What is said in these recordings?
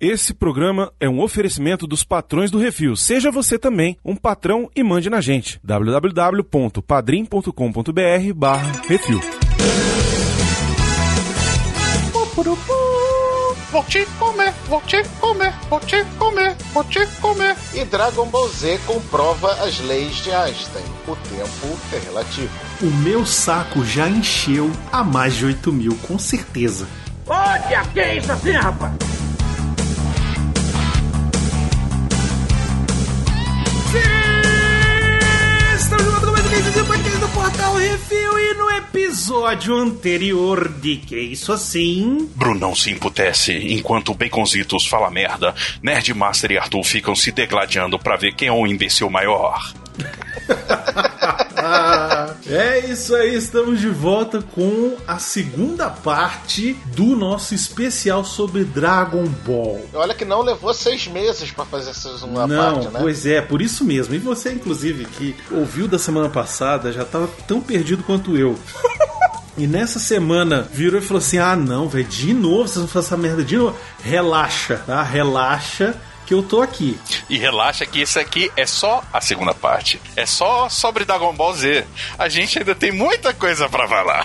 Esse programa é um oferecimento dos patrões do Refil. Seja você também um patrão e mande na gente. www.padrim.com.br barra Refil. Vou te comer, vou te comer, vou te comer, vou te comer. E Dragon Ball Z comprova as leis de Einstein. O tempo é relativo. O meu saco já encheu a mais de 8 mil, com certeza. Olha, que é isso assim, rapaz? Portal Refil e no episódio anterior de Que Isso Assim... Brunão se emputece enquanto Baconzitos fala merda. Nerd Master e Arthur ficam se degladiando pra ver quem é o imbecil maior. É isso aí, estamos de volta com a segunda parte do nosso especial sobre Dragon Ball. Olha que não levou seis meses pra fazer essa segunda Não, parte, né? pois é, por isso mesmo. E você, inclusive, que ouviu da semana passada, já tava tão perdido quanto eu. E nessa semana virou e falou assim: ah, não, velho, de novo, vocês vão fazer essa merda de novo. Relaxa, tá? Relaxa. Que eu tô aqui. E relaxa que isso aqui é só a segunda parte. É só sobre Dragon Ball Z. A gente ainda tem muita coisa pra falar.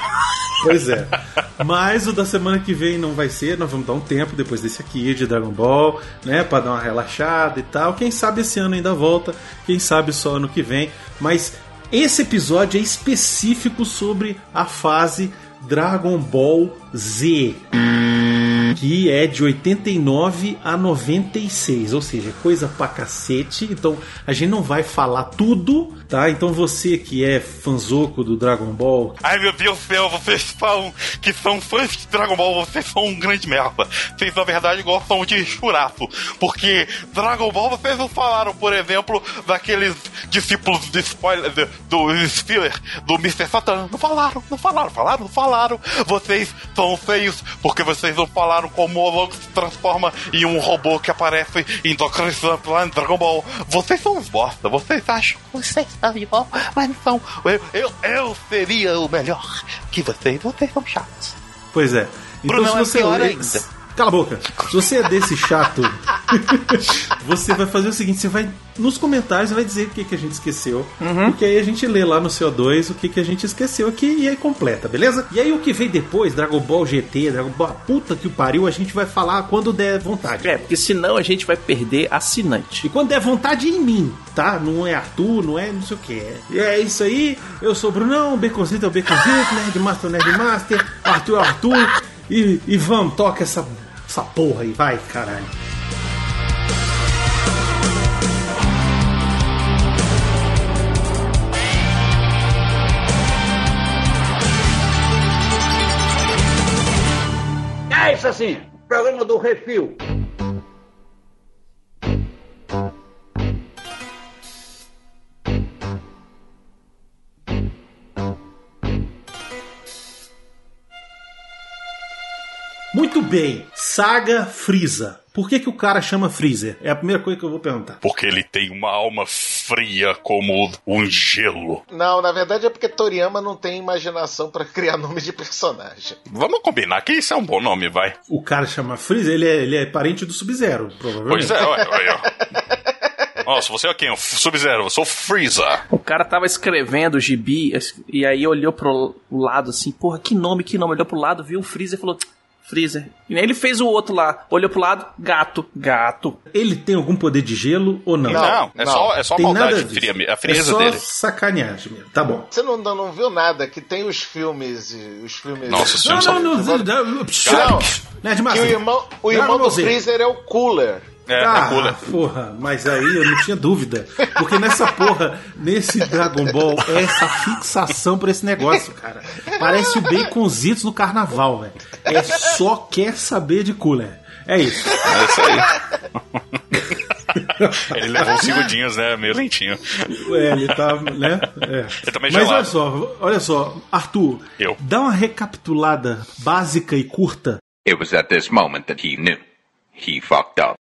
Pois é. Mas o da semana que vem não vai ser, nós vamos dar um tempo depois desse aqui de Dragon Ball, né? Pra dar uma relaxada e tal. Quem sabe esse ano ainda volta, quem sabe só ano que vem. Mas esse episódio é específico sobre a fase Dragon Ball Z. Que é de 89 a 96, ou seja, coisa pra cacete. Então a gente não vai falar tudo, tá? Então você que é fanzoco do Dragon Ball, Ai meu Deus do céu, vocês falam que são fãs de Dragon Ball, vocês são um grande merda. Vocês na verdade gostam de churato. Porque Dragon Ball vocês não falaram, por exemplo, daqueles discípulos de spoiler do, do Spiller, do Mr. Satan. Não falaram, não falaram, falaram, não falaram. Vocês são feios porque vocês não falaram como o Logo se transforma em um robô que aparece em Doctor Slump lá em Dragon Ball. Vocês são uns bosta, vocês acham que vocês são igual, mas não são. Eu, eu, eu seria o melhor que vocês, vocês são chatos. Pois é. Então Brunão se é você pior é- ainda. Cala a boca. Se você é desse chato, você vai fazer o seguinte: você vai nos comentários vai dizer o que, que a gente esqueceu. Porque aí a gente lê lá no CO2 o que, que a gente esqueceu aqui e aí completa, beleza? E aí o que vem depois, Dragon Ball GT, Dragon Ball puta que o pariu, a gente vai falar quando der vontade. É, porque senão a gente vai perder assinante. E quando der vontade em mim, tá? Não é Arthur, não é não sei o que. E é isso aí, eu sou o Brunão, o Baconzito é o Baconzito, Nerd Master é o Nerd Master, Arthur é o Arthur. E, e vamos, toca essa, essa porra aí, vai, caralho. É isso assim, programa do Refil. Muito bem, Saga Freeza. Por que, que o cara chama Freezer? É a primeira coisa que eu vou perguntar. Porque ele tem uma alma fria como um gelo. Não, na verdade é porque Toriyama não tem imaginação pra criar nome de personagem. Vamos combinar que isso é um bom nome, vai. O cara chama Freezer, ele é, ele é parente do Sub-Zero, provavelmente. Pois é, olha, olha. ó. Nossa, você é quem? O Sub-Zero, eu sou o Freeza. O cara tava escrevendo o gibi e aí olhou pro lado assim, porra, que nome, que nome. Olhou pro lado, viu o Freezer e falou, Freezer. E aí ele fez o outro lá, olhou pro lado, gato, gato. Ele tem algum poder de gelo ou não? Não, é não. só, é só Tem nada maldade disso. fria, a É frieza só dele. sacaneagem mesmo. Tá bom. Você não, não, não viu nada que tem os filmes. e- Os filmes. Nossa, os Não, filmes não, são... não. não, não, Não. Que o irmão, o irmão do. Freezer é o Cooler. É, ah, é cooler. porra, mas aí eu não tinha dúvida. Porque nessa porra, nesse Dragon Ball, é essa fixação pra esse negócio, cara. Parece o Baconzitos no carnaval, velho. É só quer saber de cooler. É isso. É isso aí. Ele levou uns segundinhos, né? Meio lentinho. É, ele tá, né? É. Ele tá meio Mas gelado. olha só, olha só, Arthur, Eu. dá uma recapitulada básica e curta It was at this moment that he knew. He fucked up.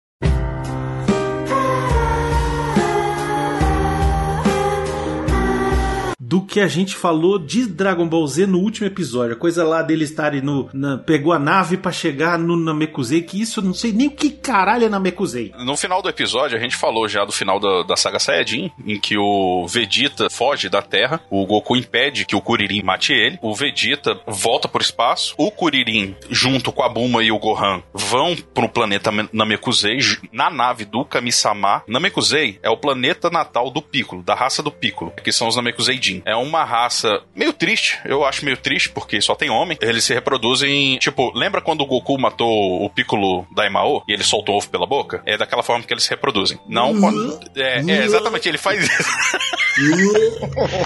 Do que a gente falou de Dragon Ball Z no último episódio. A coisa lá deles estarem no. na- pegou a nave pra chegar no Namekusei, que isso eu não sei nem o que caralho é Namekusei. No final do episódio, a gente falou já do final da, da saga Saiyajin, em que o Vegeta foge da Terra, o Goku impede que o Kuririn mate ele, o Vegeta volta pro espaço, o Kuririn, junto com a Bulma e o Gohan, vão pro planeta Me- Namekusei, na nave do Kami-sama. Namekusei é o planeta natal do Piccolo, da raça do Piccolo, que são os É uma raça meio triste, eu acho meio triste, porque só tem homem. Eles se reproduzem, tipo, lembra quando o Goku matou o Piccolo Daimao e ele soltou o ovo pela boca? É daquela forma que eles se reproduzem. Não quando... É, é, exatamente, ele faz isso.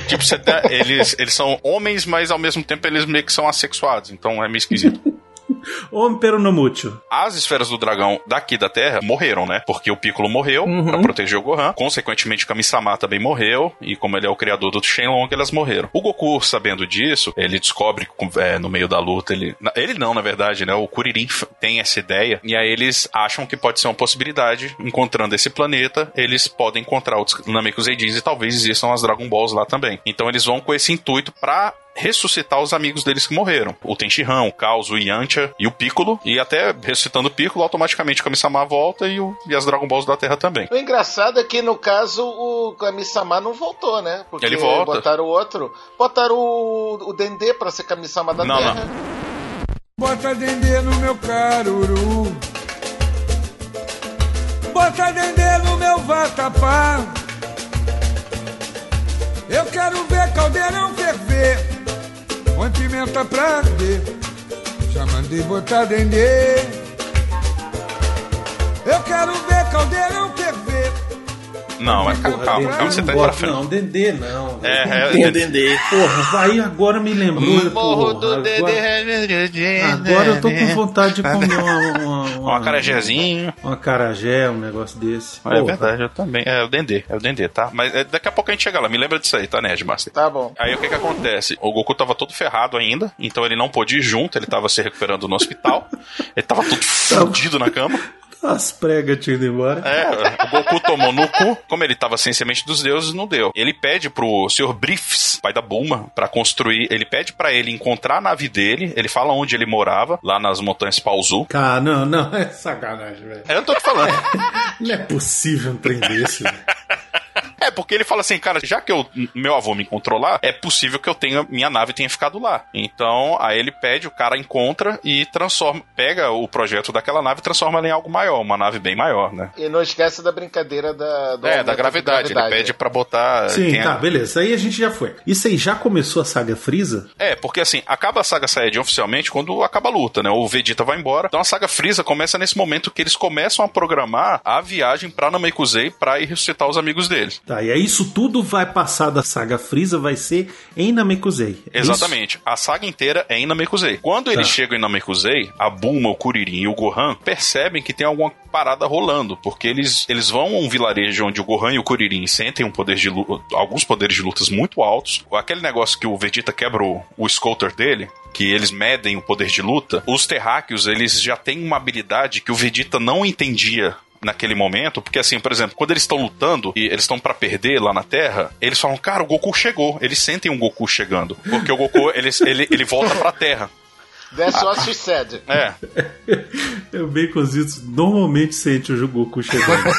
tipo, você tá- eles, eles são homens, mas ao mesmo tempo eles meio que são assexuados, então é meio esquisito. Homem peronomútil. As esferas do dragão daqui da Terra morreram, né? Porque o Piccolo morreu pra proteger o Gohan. Consequentemente, o Kami-sama também morreu. E como ele é o criador do Shenlong, elas morreram. O Goku, sabendo disso, ele descobre é, no meio da luta. Ele, ele não, na verdade, né? O Kuririn tem essa ideia. E aí eles acham que pode ser uma possibilidade. Encontrando esse planeta, eles podem encontrar outros Namekuseidins e talvez existam as Dragon Balls lá também. Então eles vão com esse intuito pra ressuscitar os amigos deles que morreram. O Tenshinhan, o Caos, o Yantia e o Piccolo. E até ressuscitando o Piccolo, automaticamente o Kami-sama volta e, o- e as Dragon Balls da Terra também. O engraçado é que, no caso, o Kami-sama não voltou, né? Porque Ele volta. botaram o outro. Botaram o, o Dendê pra ser Kami-sama da Não, Terra. Bota dendê no meu caruru. Bota dendê no meu vatapá. Eu quero ver caldeirão ferver. Põe pimenta pra arder. Já mandei botar dendê. Eu quero ver caldeirão ferver. Não, mas calma, calma, calma, você tá indo pra frente. Não, Dendê não. É, é, é, o Dendê. Porra, aí agora me lembrou. Morro porra, do agora, Dendê. agora eu tô com vontade de comer uma. Uma, um acarajézinho. Uma carajé, um negócio desse. É Porra. verdade, eu também. É o Dendê, é o Dendê, tá? Mas é, daqui a pouco a gente chega lá. Me lembra disso aí, tá, Nerdmaster? Tá bom. Aí o que que acontece? O Goku tava todo ferrado ainda, então ele não pôde ir junto, ele tava se recuperando no hospital. Ele tava todo fudido na cama. As pregas tinham ido embora. É, o Goku tomou no cu. Como ele tava sem semente dos deuses, não deu. Ele pede pro Sr. Briefs, pai da Bulma, pra construir. Ele pede pra ele encontrar a nave dele. Ele fala onde ele morava, lá nas montanhas Pauzu. Cara, não, não, é sacanagem, velho. É, eu tô te falando. Não é possível um trem desse, velho. É, porque ele fala assim, cara, já que eu, meu avô me encontrou lá, é possível que eu tenha, minha nave tenha ficado lá. Então, aí ele pede, o cara encontra e transforma, pega o projeto daquela nave e transforma ela em algo maior, uma nave bem maior, né? E não esquece da brincadeira da, do é, da de gravidade. Ele pede pra botar. Sim, tem a- tá, beleza. Aí a gente já foi. Isso aí já começou a saga Freeza? É, porque assim, acaba a saga Saiyajin oficialmente quando acaba a luta, né? O Vegeta vai embora. Então a saga Freeza começa nesse momento que eles começam a programar a viagem pra Namekusei pra ir ressuscitar os amigos deles. Tá, e aí isso tudo vai passar da saga Freeza, vai ser em Namekusei. É isso? Exatamente. A saga inteira é em Namekusei. Quando eles Tá. chegam em Namekusei, a Bulma, o Kuririn e o Gohan percebem que tem alguma parada rolando, porque eles, eles vão a um vilarejo onde o Gohan e o Kuririn sentem um poder de lu- alguns poderes de lutas muito altos. Aquele negócio que o Vegeta quebra o, o Scouter dele, que eles medem o poder de luta, os terráqueos, eles já têm uma habilidade que o Vegeta não entendia naquele momento, porque assim, por exemplo, quando eles estão lutando e eles estão pra perder lá na Terra, eles falam, cara, o Goku chegou. Eles sentem um Goku chegando, porque o Goku, ele, ele, ele volta pra Terra. That's what she said. É, O Baconzitos normalmente sente o Goku chegando.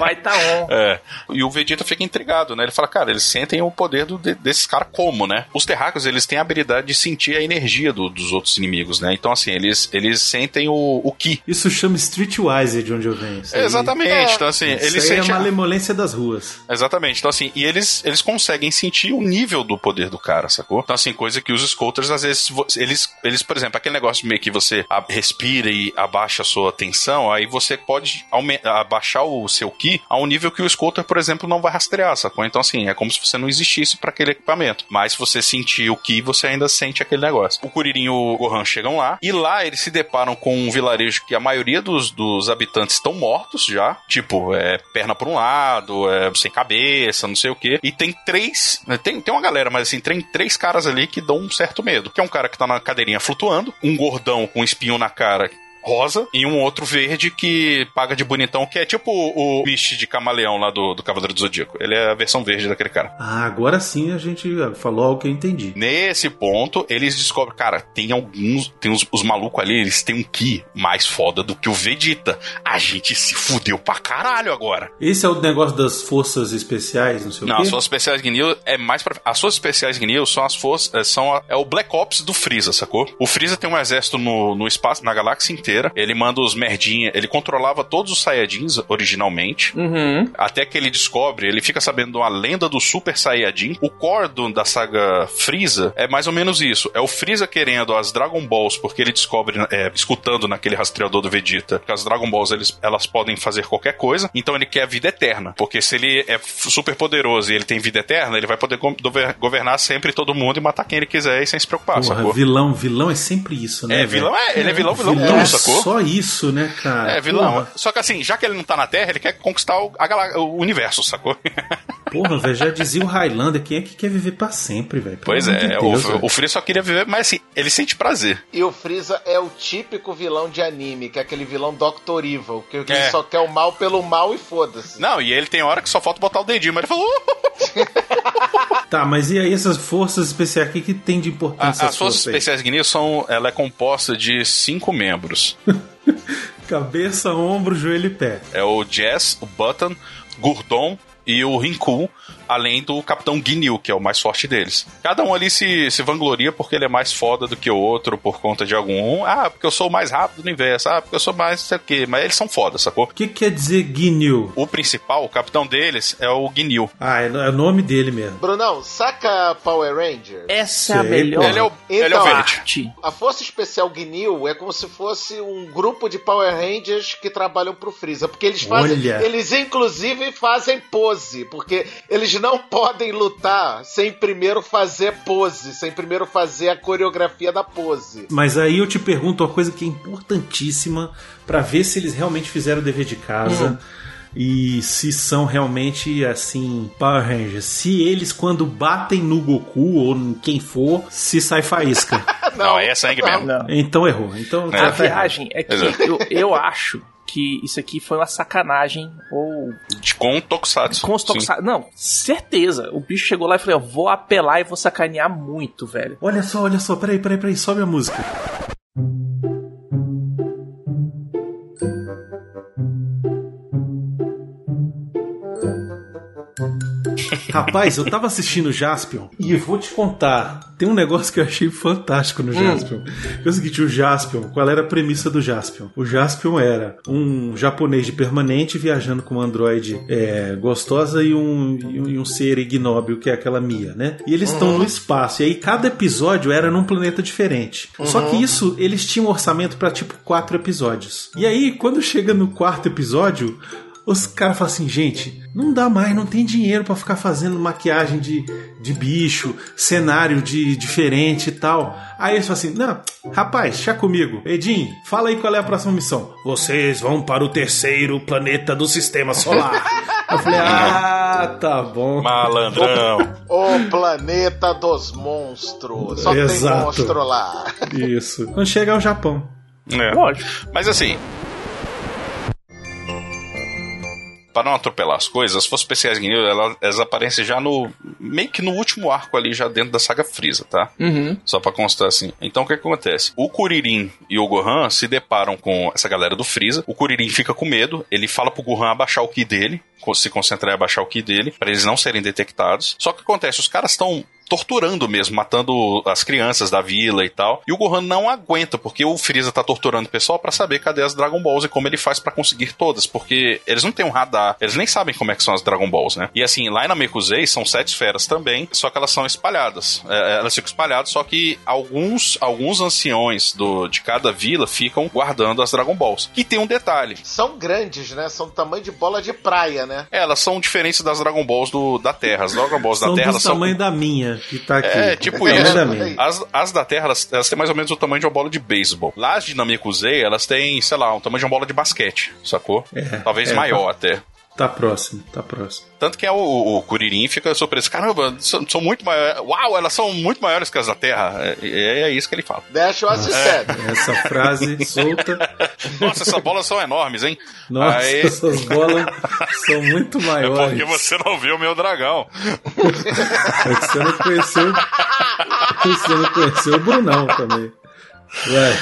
O pai tá on. É. E o Vegeta fica intrigado, né? Ele fala, cara, eles sentem o poder do, de- desses caras como, né? Os terráqueos, eles têm a habilidade de sentir a energia do- dos outros inimigos, né? Então, assim, eles, eles sentem o, o Ki. Isso chama Streetwise de onde eu venho. Isso aí- Exatamente. Então, assim, Isso eles aí é sentem... a a- malemolência das ruas. Exatamente. Então, assim, e eles, eles conseguem sentir o nível do poder do cara, sacou? Então, assim, coisa que os scouters, às vezes, eles, eles por exemplo, aquele negócio meio que você respira e abaixa a sua tensão, aí você pode abaixar o seu ki a um nível que o scouter, por exemplo, não vai rastrear, sacou? Então, assim, é como se você não existisse para aquele equipamento. Mas você sentir o ki, você ainda sente aquele negócio. O Kuririn e o Gohan chegam lá, e lá eles se deparam com um vilarejo que a maioria dos, dos habitantes estão mortos já. Tipo, é perna por um lado, é sem cabeça, não sei o quê. E tem três. Tem, tem uma galera, mas assim, tem três caras ali que dão um certo medo. Que é um cara que tá na cadeirinha flutuando, um gordão com um espinho na cara rosa e um outro verde que paga de bonitão, que é tipo o Mist de camaleão lá do, do Cavaleiro do Zodíaco. Ele é a versão verde daquele cara. Ah, agora sim a gente falou algo que eu entendi. Nesse ponto, eles descobrem, cara, tem alguns, tem os, os malucos ali, eles têm um Ki mais foda do que o Vegeta. A gente se fudeu pra caralho agora. Esse é o negócio das forças especiais, não sei Não, o quê? as forças especiais Gnil é mais pra. As forças especiais Gnil são as forças. é, São a- é o Black Ops do Freeza, sacou? O Freeza tem um exército no, no espaço, na galáxia inteira. Ele manda os merdinha. Ele controlava todos os Saiyajins originalmente. Uhum. Até que ele descobre, ele fica sabendo de uma lenda do Super Saiyajin. O core do- da saga Freeza é mais ou menos isso. É o Freeza querendo as Dragon Balls, porque ele descobre, é, escutando naquele rastreador do Vegeta, que as Dragon Balls eles, elas podem fazer qualquer coisa. Então ele quer a vida eterna. Porque se ele é super poderoso e ele tem vida eterna, ele vai poder go- governar sempre todo mundo e matar quem ele quiser e sem se preocupar, Porra, vilão, vilão é sempre isso, né? É, vilão é, ele é vilão, vilão, Vilão é sacou? só isso, né, cara? É, vilão. Porra, Só que assim, já que ele não tá na Terra, ele quer conquistar o, a o universo, sacou? porra, velho, já dizia o Highlander, quem é que quer viver pra sempre, velho? Pois de é, Deus, o, o Freeza só queria viver, mas assim, ele sente prazer. E o Freeza é o típico vilão de anime, que é aquele vilão Dr. Evil, que ele É. só quer o mal pelo mal e foda-se. Não, e ele tem hora que só falta botar o dedinho, mas ele falou. Tá, mas e aí essas forças especiais, o que, que tem de "Uh!" A- importância? as forças aí? especiais Gnil são. Ela é composta de cinco membros. Cabeça, ombro, joelho e pé. É o Jazz, o Button, Gurdon e o Rinku, além do Capitão Ginyu, que é o mais forte deles. Cada um ali se, se vangloria porque ele é mais foda do que o outro por conta de algum. Ah, porque eu sou o mais rápido no universo. Ah, porque eu sou mais não sei o quê. Mas eles são foda, sacou? O que quer dizer Ginyu? O principal, o capitão deles, é o Ginyu. Ah, é é o nome dele mesmo. Brunão, saca Power Ranger? Essa é a melhor Ele é o, ele é o Então, Verde. A Força Especial Gnil é como se fosse um grupo de Power Rangers que trabalham pro Freeza. Porque eles fazem. Olha. Eles, inclusive, fazem pose. Porque eles não podem lutar sem primeiro fazer pose. Sem primeiro fazer a coreografia da pose. Mas aí eu te pergunto uma coisa que é importantíssima pra ver se eles realmente fizeram o dever de casa. E se são realmente assim, Power Rangers. Se eles, quando batem no Goku ou em quem for, se sai faísca. Não, aí é sangue mesmo. Não. então errou. Então É. A viagem é que eu, eu acho que isso aqui foi uma sacanagem ou De, com o Tokusatsu. com os Sim. tokusatsu. Não, certeza. O bicho chegou lá e falou: eu vou apelar e vou sacanear muito, velho. Olha só, olha só, peraí, peraí, peraí, sobe a música. Rapaz, eu tava assistindo o Jaspion e eu vou te contar. Tem um negócio que eu achei fantástico no Jaspion. É o seguinte, o Jaspion, qual era a premissa do Jaspion? O Jaspion era um japonês de permanente viajando com uma androide é, gostosa e um, e um, ser ignóbil, que é aquela Mia, né? E eles estão no espaço. E aí cada episódio era num planeta diferente. Só que isso, eles tinham um orçamento pra tipo quatro episódios. E aí, quando chega no quarto episódio, os caras falam assim, gente, não dá mais, não tem dinheiro pra ficar fazendo maquiagem de, de bicho, cenário de diferente e tal. Aí eles falam assim, não, rapaz, chá comigo. Edinho, fala aí qual é a próxima missão. Vocês vão para o terceiro planeta do sistema solar. Eu falei, ah, tá bom. Malandrão. O planeta dos monstros. Só tem Exato. monstro lá. Isso. Quando chega ao Japão. É. Lógico. Mas assim. Para não atropelar as coisas, as forças especiais Gnil, elas, elas aparecem já no. meio que no último arco ali, já dentro da saga Freeza, tá? Uhum. Só pra constar assim. Então o que, que acontece? O Kuririn e o Gohan se deparam com essa galera do Freeza. O Kuririn fica com medo, ele fala pro Gohan abaixar o ki dele, se concentrar em abaixar o ki dele, pra eles não serem detectados. Só que acontece? Os caras estão torturando mesmo, matando as crianças da vila e tal. E o Gohan não aguenta, porque o Freeza tá torturando o pessoal pra saber cadê as Dragon Balls e como ele faz pra conseguir todas, porque eles não têm um radar, eles nem sabem como é que são as Dragon Balls, né? E assim, lá em Namekusei são sete esferas também, só que elas são espalhadas. É, elas ficam espalhadas, só que alguns alguns anciões do, de cada vila ficam guardando as Dragon Balls. E tem um detalhe, São grandes, né? São do tamanho de bola de praia, né? elas são diferentes das Dragon Balls do, da Terra. As Dragon Balls São da Terra do elas são tamanho da minha, que tá aqui. É, tipo tamanho isso. As, as da Terra, elas, elas têm mais ou menos o tamanho de uma bola de beisebol. Lá as de Namekusei, elas têm, sei lá, um tamanho de uma bola de basquete, sacou? É, Talvez é, maior até. Tá próximo, tá próximo. Tanto que é o, o Kuririn fica surpreso. Caramba, são, são muito maiores. Uau, elas são muito maiores que as da Terra. É, é isso que ele fala. Dash what you said. Essa frase solta. Nossa, essas bolas são enormes, hein? Nossa, Aí- essas bolas são muito É maiores. porque você não viu o meu dragão. É que você não conheceu. Você não conheceu o Brunão também. Ué.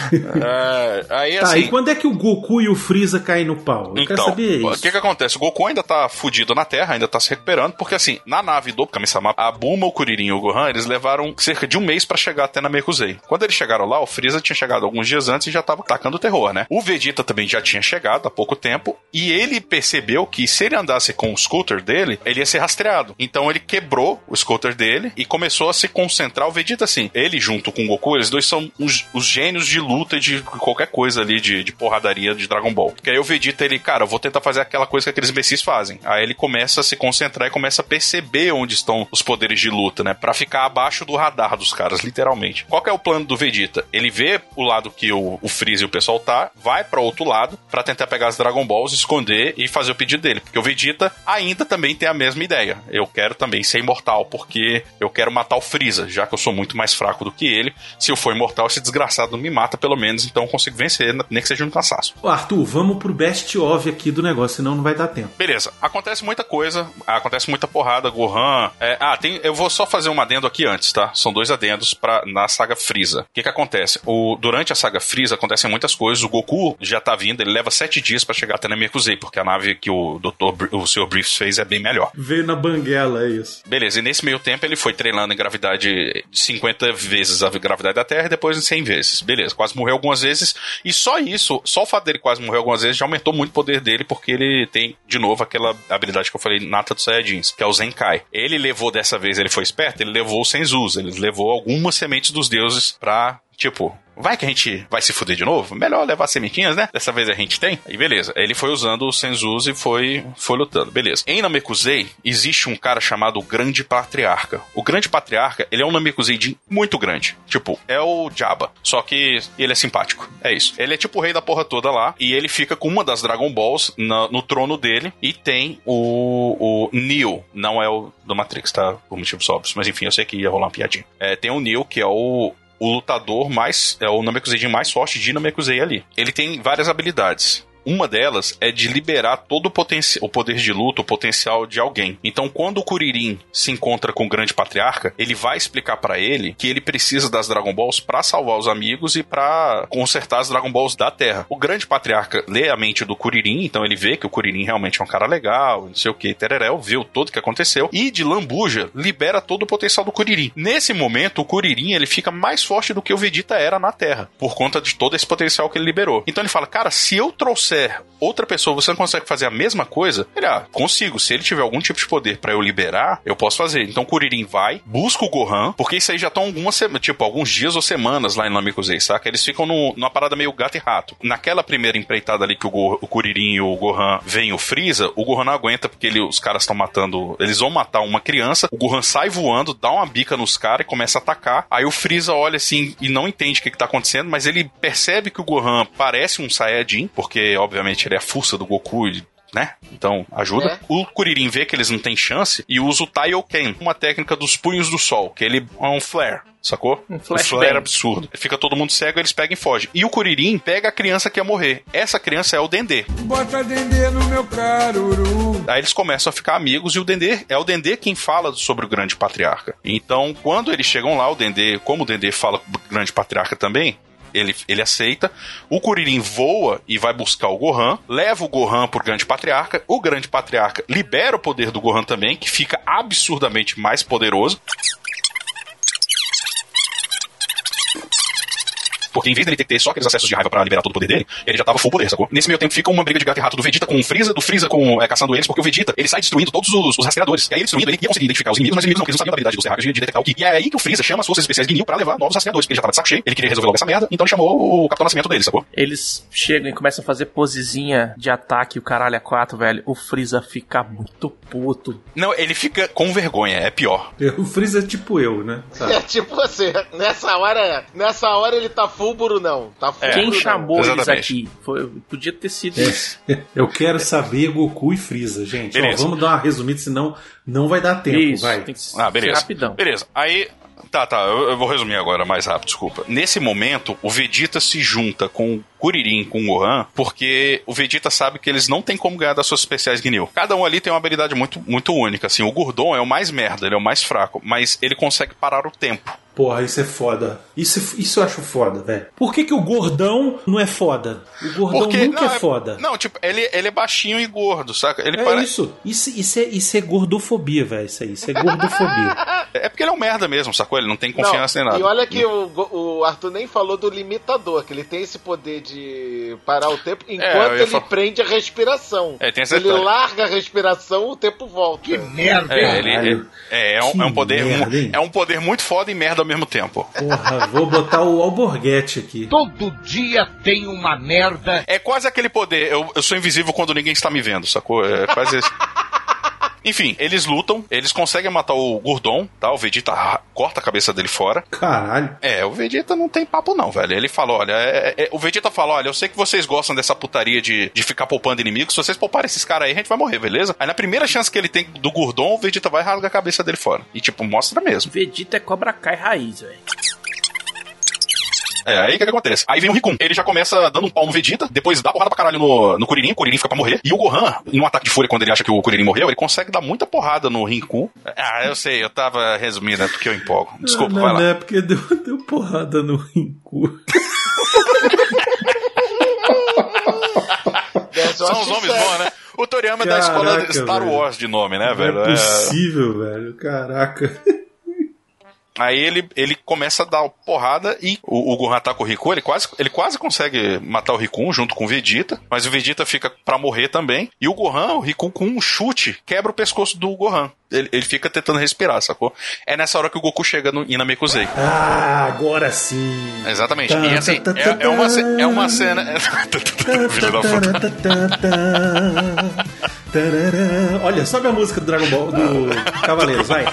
É, aí Tá, assim. e quando é que o Goku e o Freeza caem no pau? Eu quero Então, o que que acontece? O Goku ainda tá fudido na Terra, ainda tá se recuperando, porque assim, na nave do Kami-sama, a Buma, o Kuririn e o Gohan, eles levaram cerca de um mês pra chegar até na Mekusei. Quando eles chegaram lá, o Freeza tinha chegado alguns dias antes e já tava tacando terror, né? O Vegeta também já tinha chegado há pouco tempo, e ele percebeu que se ele andasse com o scooter dele, ele ia ser rastreado. Então ele quebrou o scooter dele e começou a se concentrar. O Vegeta, assim, ele junto com o Goku, eles dois são os, os gênios de luta e de qualquer coisa ali, de, de porradaria de Dragon Ball. Porque aí o Vegeta, ele, cara, eu vou tentar fazer aquela coisa que aqueles imbecis fazem. Aí ele começa a se concentrar e começa a perceber onde estão os poderes de luta, né? Pra ficar abaixo do radar dos caras, literalmente. Qual que é o plano do Vegeta? Ele vê o lado que o, o Freeza e o pessoal tá, vai pra outro lado pra tentar pegar as Dragon Balls, esconder e fazer o pedido dele. Porque o Vegeta ainda também tem a mesma ideia. Eu quero também ser imortal, porque eu quero matar o Freeza, já que eu sou muito mais fraco do que ele. Se eu for imortal, esse desgraçado não me mata, pelo menos, então eu consigo vencer, nem que seja no cansaço. Ô, Arthur, vamos pro best of aqui do negócio, senão não vai dar tempo. Beleza, acontece muita coisa, acontece muita porrada, Gohan. é, ah, tem, eu vou só fazer um adendo aqui antes, tá? São dois adendos pra, na saga Freeza. O que que acontece? O, durante a saga Freeza acontecem muitas coisas. O Goku já tá vindo, ele leva sete dias pra chegar até na Mekusei, porque a nave que o Dr. O Sr. Briefs fez é bem melhor. Veio na banguela, é isso. Beleza, e nesse meio tempo ele foi treinando em gravidade de 50 vezes a gravidade da Terra e depois em 100 vezes. Beleza, quase morreu algumas vezes. E só isso, só o fato dele quase morrer algumas vezes já aumentou muito o poder dele, porque ele tem, de novo, aquela habilidade que eu falei, nata dos Saiyajins, que é o Zenkai. Ele levou dessa vez, ele foi esperto, ele levou os Senzus, ele levou algumas sementes dos deuses pra, tipo, Vai que a gente vai se fuder de novo? Melhor levar sementinhas, né? Dessa vez a gente tem. Aí beleza. Ele foi usando o Senzus e foi, foi lutando. Beleza. Em Namekusei, existe um cara chamado Grande Patriarca. O Grande Patriarca, ele é um Namekuseidin muito grande. Tipo, é o Jabba. Só que ele é simpático. É isso. Ele é tipo o rei da porra toda lá. E ele fica com uma das Dragon Balls na- no trono dele. E tem o, o Neo. Não é o do Matrix, tá? Por motivos óbvios. Mas enfim, eu sei que ia rolar uma piadinha. É, tem o Neo, que é o o lutador mais. É o Namekusei mais forte de Namekusei ali. Ele tem várias habilidades. Uma delas é de liberar todo o, o poder de luta, o potencial de alguém. Então, quando o Kuririn se encontra com o Grande Patriarca, ele vai explicar pra ele que ele precisa das Dragon Balls pra salvar os amigos e pra consertar as Dragon Balls da Terra. O Grande Patriarca lê a mente do Kuririn, então ele vê que o Kuririn realmente é um cara legal, não sei o que, tereréu, vê o todo que aconteceu e de lambuja libera todo o potencial do Kuririn. Nesse momento, o Kuririn ele fica mais forte do que o Vegeta era na Terra, por conta de todo esse potencial que ele liberou. Então ele fala, cara, se eu trouxer outra pessoa, você não consegue fazer a mesma coisa? Ele, ah, consigo. Se ele tiver algum tipo de poder pra eu liberar, eu posso fazer. Então o Kuririn vai, busca o Gohan, porque isso aí já estão algumas tipo, alguns dias ou semanas lá em Namekusei, saca? Eles ficam no, numa parada meio gato e rato. Naquela primeira empreitada ali que o, Go, o Kuririn e o Gohan veem o Freeza, o Gohan não aguenta porque ele, os caras estão matando, eles vão matar uma criança, o Gohan sai voando, dá uma bica nos caras e começa a atacar. Aí o Freeza olha assim e não entende o que, que tá acontecendo, mas ele percebe que o Gohan parece um Saiyajin, porque obviamente ele é a força do Goku e né? Então, ajuda. É. O Kuririn vê que eles não têm chance e usa o Taioken, uma técnica dos punhos do sol, que ele é um flare. Sacou? Um Um flare absurdo. Fica todo mundo cego, eles pegam e fogem. E o Kuririn pega a criança que ia morrer. Essa criança é o Dendê. Bota dendê no meu caruru. Aí eles começam a ficar amigos e o Dendê é o Dendê quem fala sobre o grande patriarca. Então, quando eles chegam lá, o Dendê, como o Dendê fala com o grande patriarca também, ele, ele aceita. O Kuririn voa e vai buscar o Gohan, leva o Gohan pro grande patriarca. O grande patriarca libera o poder do Gohan também, que fica absurdamente mais poderoso. Porque em vez dele ter que ter só aqueles acessos de raiva pra liberar todo o poder dele, ele já tava full poder, sacou? Nesse meio tempo fica uma briga de gato e rato do Vegeta com o Freeza, do Freeza com, é, caçando eles, porque o Vegeta, ele sai destruindo todos os, os rastreadores. E aí ele destruindo, ele ia conseguir identificar os inimigos, mas os inimigos não, porque eles não sabiam da habilidade do Serraga de, de detectar o Ki. E é aí que o Freeza chama as forças especiais de Neo pra levar novos rastreadores, porque ele já tava de saco cheio, ele queria resolver logo essa merda, então ele chamou o Capitão Nascimento dele, sacou? Eles chegam e começam a fazer posezinha de ataque, o caralho é quatro, velho. O Freeza fica muito puto. Não, ele fica com vergonha, é pior. O Freeza é tipo eu, né? É tipo você, nessa hora, nessa hora ele tá full Fúlburo não. Tá Fúlburo Quem não. chamou eles Exatamente. aqui? Foi, podia ter sido isso. Eu quero saber Goku e Freeza, gente. Ó, vamos dar uma resumida, senão não vai dar tempo. Isso, vai. tem que ser Ah, beleza. rapidão. Beleza. Aí. Tá, tá, eu, eu vou resumir agora mais rápido, desculpa. Nesse momento, o Vegeta se junta com Kuririn, com o Gohan, porque o Vegeta sabe que eles não têm como ganhar das suas especiais Gnil. Cada um ali tem uma habilidade muito, muito única, assim. O Gurdon é o mais merda, ele é o mais fraco, mas ele consegue parar o tempo. Porra, isso é foda. Isso, isso eu acho foda, velho. Por que, que o gordão não é foda? O gordão Porque, nunca não, é foda. Não, tipo, ele, ele é baixinho e gordo, saca? Ele É pare- isso. Isso, isso, é, isso é gordofobia, velho. Isso aí. Isso é gordofobia. É porque ele é um merda mesmo, sacou? Ele não tem confiança Não, nem nada. E olha que o, o Arthur nem falou do limitador, que ele tem esse poder de parar o tempo enquanto É, eu ia ele falar- prende a respiração. É, tem essa ele larga a respiração, o tempo volta. Que Merda. É, ele, é, é, um, Que é um poder merda, hein? é um poder muito foda e merda ao mesmo tempo. Porra, vou botar o Alborguete aqui. Todo dia tem uma merda. É quase aquele poder, eu, eu sou invisível quando ninguém está me vendo, sacou? É quase isso. Enfim, eles lutam, eles conseguem matar o Gurdon, tá? O Vegeta corta a cabeça dele fora. Caralho. É, o Vegeta não tem papo não, velho. Ele fala, olha, é- é- o Vegeta fala, olha, eu sei que vocês gostam dessa putaria de, de ficar poupando inimigos, se vocês pouparem esses caras aí, a gente vai morrer, beleza? Aí na primeira chance que ele tem do Gurdon, o Vegeta vai e rasga a cabeça dele fora. E tipo, mostra mesmo. Vegeta é Cobra Kai raiz, velho. É, aí o que, que acontece? Aí vem o Rikun. Ele já começa dando um pau no Vegeta, depois dá porrada pra caralho no, no Kuririn, o Kuririn fica pra morrer. E o Gohan, em um ataque de fúria, quando ele acha que o Kuririn morreu, ele consegue dar muita porrada no Rikun. Ah, eu sei, eu tava resumindo, é porque eu empolgo. Desculpa, não, vai lá. não é porque deu, deu porrada no Rinku. É, São os sério. bons, né? O Toriyama é da escola Star velho. Wars de nome, né, Não velho? é É. possível, velho. Caraca. Aí ele, ele começa a dar porrada e o, o Gohan ataca o Riku. Ele quase, ele quase consegue matar o Riku junto com o Vegeta, mas o Vegeta fica pra morrer também. E o Gohan, o Riku, com um chute, quebra o pescoço do Gohan. Ele, ele fica tentando respirar, sacou? É nessa hora que o Goku chega no Inamekusei. Ah, agora sim. Exatamente. Tá, E assim, tá, tá, é, é uma, é uma cena. Filho da puta. Olha, sobe a música do Dragon Ball do Cavaleiros, vai.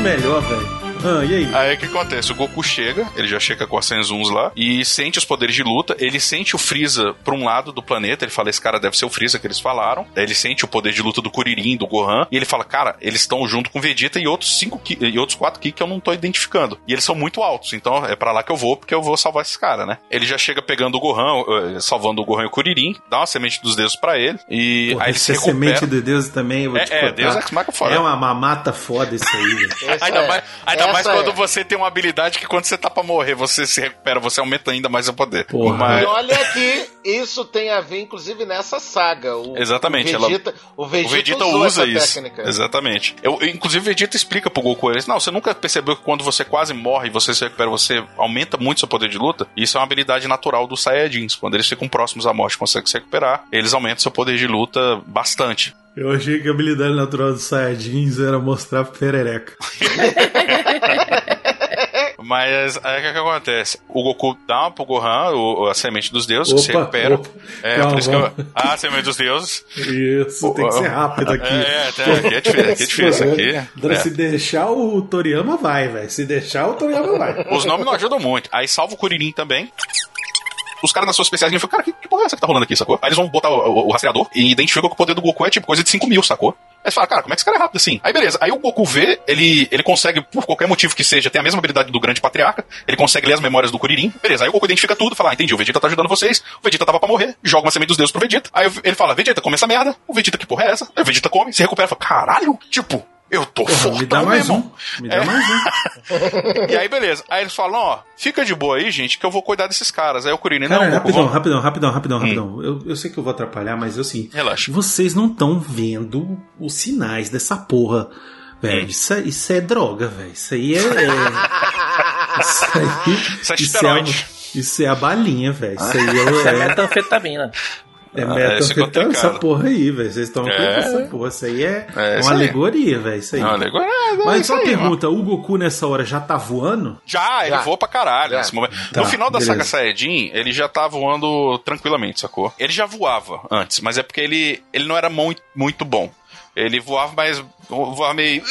Melhor, velho. Ah, e aí? Aí o que acontece? O Goku chega, ele já chega com as Senzuns lá, e sente os poderes de luta. Ele sente o Freeza pra um lado do planeta. Ele fala: Esse cara deve ser o Freeza que eles falaram. Daí ele sente o poder de luta do Kuririn, do Gohan. E ele fala: Cara, eles estão junto com o Vegeta e outros cinco ki- e outros quatro Ki que eu não tô identificando. E eles são muito altos, então é pra lá que eu vou, porque eu vou salvar esses caras, né? Ele já chega pegando o Gohan, eh, salvando o Gohan e o Kuririn, dá uma semente dos dedos pra ele. E Porra, aí ele se é recupera. semente de Deus também, eu vou É, te é. Deus Ex Machina foda. É uma mamata foda isso aí, velho. Essa Ainda é. mais, ainda Essa mais quando é. você tem uma habilidade que quando você tá pra morrer, você se recupera, você aumenta ainda mais o poder. Porra. Mas- E olha que isso tem a ver, inclusive, nessa saga. O, Exatamente, O Vegeta, o o Vegeta, Vegeta usou usa essa isso. técnica. Exatamente. Eu, inclusive, o Vegeta explica pro Goku: ele diz, Não, você nunca percebeu que quando você quase morre e você se recupera, você aumenta muito seu poder de luta? Isso é uma habilidade natural dos Saiyajins. Quando eles ficam próximos à morte e conseguem se recuperar, eles aumentam seu poder de luta bastante. Eu achei que a habilidade natural dos Saiyajins era mostrar perereca. Mas aí o que, que acontece? O Goku dá pro Gohan o- a semente dos deuses, que se Opa, recupera. opa. É, Calma, por isso que eu. Ah, a semente dos deuses. Isso, tem que ser rápido aqui. É, tem- aqui é difícil, aqui é difícil, aqui, é. Se deixar o Toriyama vai, velho. Se deixar o Toriyama vai. Os nomes não ajudam muito. Aí salva o Kuririn também. Os caras nas suas especiais falam, cara, que, que porra é essa que tá rolando aqui, sacou? Aí eles vão botar o, o- o rastreador e identificam que o poder do Goku é tipo coisa de 5 mil, sacou? Aí você fala, cara, como é que esse cara é rápido assim? Aí beleza, aí o Goku vê, ele, ele consegue, por qualquer motivo que seja, ter a mesma habilidade do grande patriarca, ele consegue ler as memórias do Kuririn, beleza, aí o Goku identifica tudo, fala, ah, entendi, o Vegeta tá ajudando vocês, o Vegeta tava pra morrer, joga uma semente dos deuses pro Vegeta, aí ele fala, Vegeta, come essa merda, o Vegeta, que porra é essa? Aí o Vegeta come, se recupera, fala, caralho, tipo, eu tô Porra, fortão, me dá meu mais irmão. um. Me dá É. mais um. E aí, beleza. Aí eles falam, ó, fica de boa aí, gente, que eu vou cuidar desses caras. Aí o não, Cara, Goku, rapidão, vamos- rapidão, rapidão, rapidão, rapidão. Eu, eu sei que eu vou atrapalhar, mas assim. Relaxa. Vocês não estão vendo os sinais dessa porra. Velho, isso, é- isso é droga, velho. Isso aí é. é- isso aí. Isso é isso, é, esteroide. isso é a balinha, velho. Isso aí Isso é é. é metanfetamina. É Ah, esse é essa porra aí, velho. Vocês estão É. com essa porra. Isso aí é, É, uma aí. alegoria, velho. Isso aí. Não, agora é, é Mas só uma aí, mano. pergunta: o Goku nessa hora já tá voando? Já, ele Já. voa pra caralho Já. nesse momento. Tá, no final da beleza. saga Saiyajin, ele já tá voando tranquilamente, sacou? Ele já voava antes, mas é porque ele, ele não era muito, muito bom. Ele voava, mas voava meio.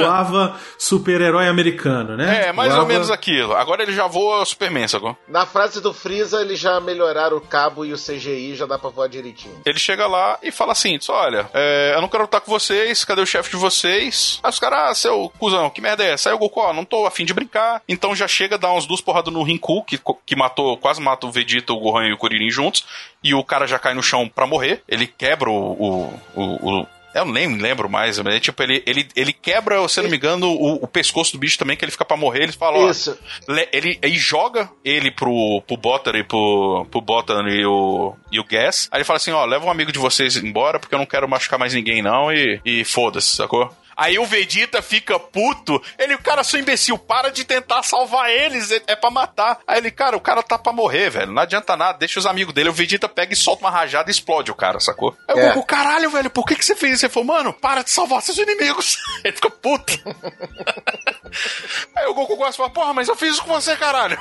Voava super-herói americano, né? É, mais Voava- ou menos aquilo. Agora ele já voa Superman, sacou? Na frase do Freeza, eles já melhoraram o cabo e o CGI, já dá pra voar direitinho. Ele chega lá e fala assim: olha, é, eu não quero lutar com vocês, cadê o chefe de vocês? Aí os caras, ah, seu cuzão, que merda é essa? Aí o Goku, ó, não tô afim de brincar. Então já chega, dá uns duas porradas no Rinku, que, que matou, quase mata o Vegeta, o Gohan e o Kuririn juntos. E o cara já cai no chão pra morrer. Ele quebra o. o, o- o- eu nem lembro mais, mas é tipo, ele, ele, ele quebra, se eu não me engano, o, o pescoço do bicho também, que ele fica pra morrer. Ele fala, ó, Isso. Le- ele, ele joga ele pro, pro Botter e pro, pro Botan e o, e o Gas. Aí ele fala assim: ó, leva um amigo de vocês embora porque eu não quero machucar mais ninguém, não. E, e foda-se, sacou? Aí o Vegeta fica puto. Ele, o cara, seu imbecil, para de tentar salvar eles, é, é pra matar. Aí ele, cara, o cara tá pra morrer, velho. Não adianta nada, deixa os amigos dele. O Vegeta pega e solta uma rajada e explode o cara, sacou? Aí o É. Goku, caralho, velho, por que, que você fez isso? Ele falou, mano, para de salvar seus inimigos. Ele fica puto. Aí o Goku gosta e fala, porra, mas eu fiz isso com você, caralho.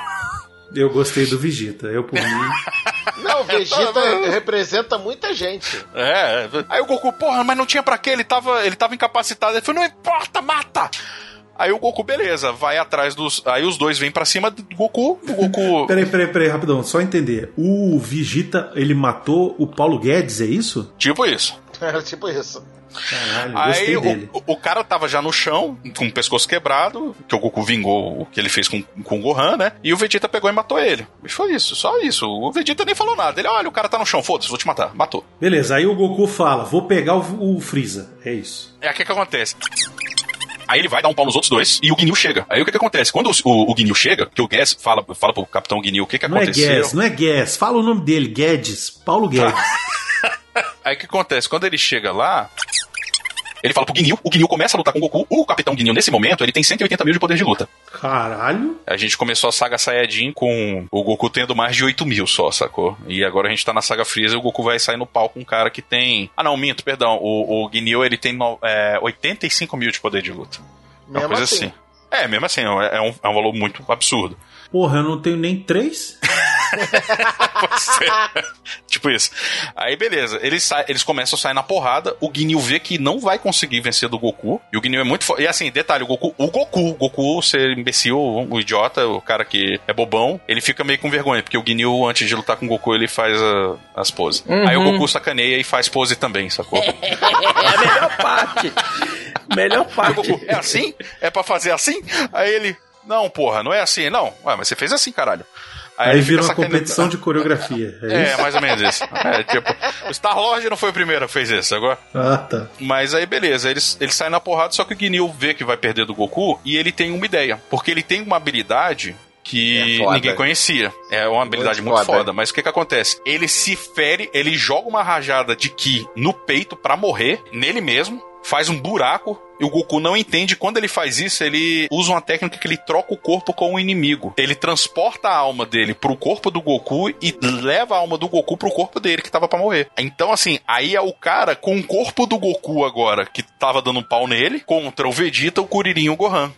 Eu gostei do Vegeta. Eu, por mim. Não, o Vegeta representa muita gente. É, aí o Goku, porra, mas não tinha pra quê? Ele tava, ele tava incapacitado. Ele falou, não importa, mata! Aí o Goku, beleza, vai atrás dos. Aí os dois vêm pra cima do Goku. O Goku. Peraí, peraí, peraí, rapidão. Só entender. O Vegeta, ele matou o Paulo Guedes, é isso? tipo isso. Era tipo isso. Caralho, Aí o, o cara tava já no chão, com o pescoço quebrado, que o Goku vingou o que ele fez com, com o Gohan, né? E o Vegeta pegou e matou ele. E foi isso, só isso. O Vegeta nem falou nada. Ele, olha, o cara tá no chão, foda-se, vou te matar. Matou. Beleza, aí o Goku fala: vou pegar o, o Freeza. É isso. É aqui que acontece. Aí ele vai dar um pau nos outros dois e o Guinil chega. Aí o que que acontece? Quando o, o, o Guinil chega, que o Gas fala, fala pro Capitão Guinil o que que Não é aconteceu. Guedes, não é Guedes. Fala o nome dele, Guedes. Paulo Guedes. Aí o que acontece? Quando ele chega lá, ele fala pro Guinil, o Guinil começa a lutar com o Goku. O Capitão Guinil, nesse momento, ele tem 180 mil de poder de luta. Caralho. A gente começou a saga Saiyajin com o Goku tendo mais de 8 mil só, sacou? E agora a gente tá na saga Freeza e o Goku vai sair no pau com um cara que tem... Ah não, minto, perdão. O, o Guinil, ele tem no- é, 85 mil de poder de luta. É uma Mesmo coisa assim. assim. É, mesmo assim, é um, é um valor muito absurdo. Porra, eu não tenho nem três? tipo isso. Aí beleza, eles, sa- eles começam a sair na porrada, o Guinil vê que não vai conseguir vencer do Goku, e o Guinil é muito forte. E assim, detalhe, o Goku, o Goku, o Goku ser imbecil, o idiota, o cara que é bobão, ele fica meio com vergonha, porque o Guinil, antes de lutar com o Goku, ele faz a- as poses. Aí o Goku sacaneia e faz pose também, sacou? É a melhor parte. Melhor parte. Goku, é assim? É pra fazer assim? Aí ele, não, porra, não é assim. Não, ué, mas você fez assim, caralho. Aí, ele vira uma competição de coreografia. É, É, mais ou menos isso. É, tipo, o Star Lord não foi o primeiro que fez isso, agora. Ah, tá. Mas aí, beleza, eles, eles saem na porrada, só que o Guinil vê que vai perder do Goku e ele tem uma ideia. Porque ele tem uma habilidade que É ninguém conhecia. É uma habilidade muito, Muito foda. foda. Mas o que que acontece? Ele se fere, ele joga uma rajada de Ki no peito pra morrer, nele mesmo, faz um buraco. E o Goku não entende. Quando ele faz isso, ele usa uma técnica que ele troca o corpo com o inimigo. Ele transporta a alma dele pro corpo do Goku e leva a alma do Goku pro corpo dele, que tava pra morrer. Então, assim, aí é o cara com o corpo do Goku agora, que tava dando um pau nele, contra o Vegeta, o Kuririn e o Gohan.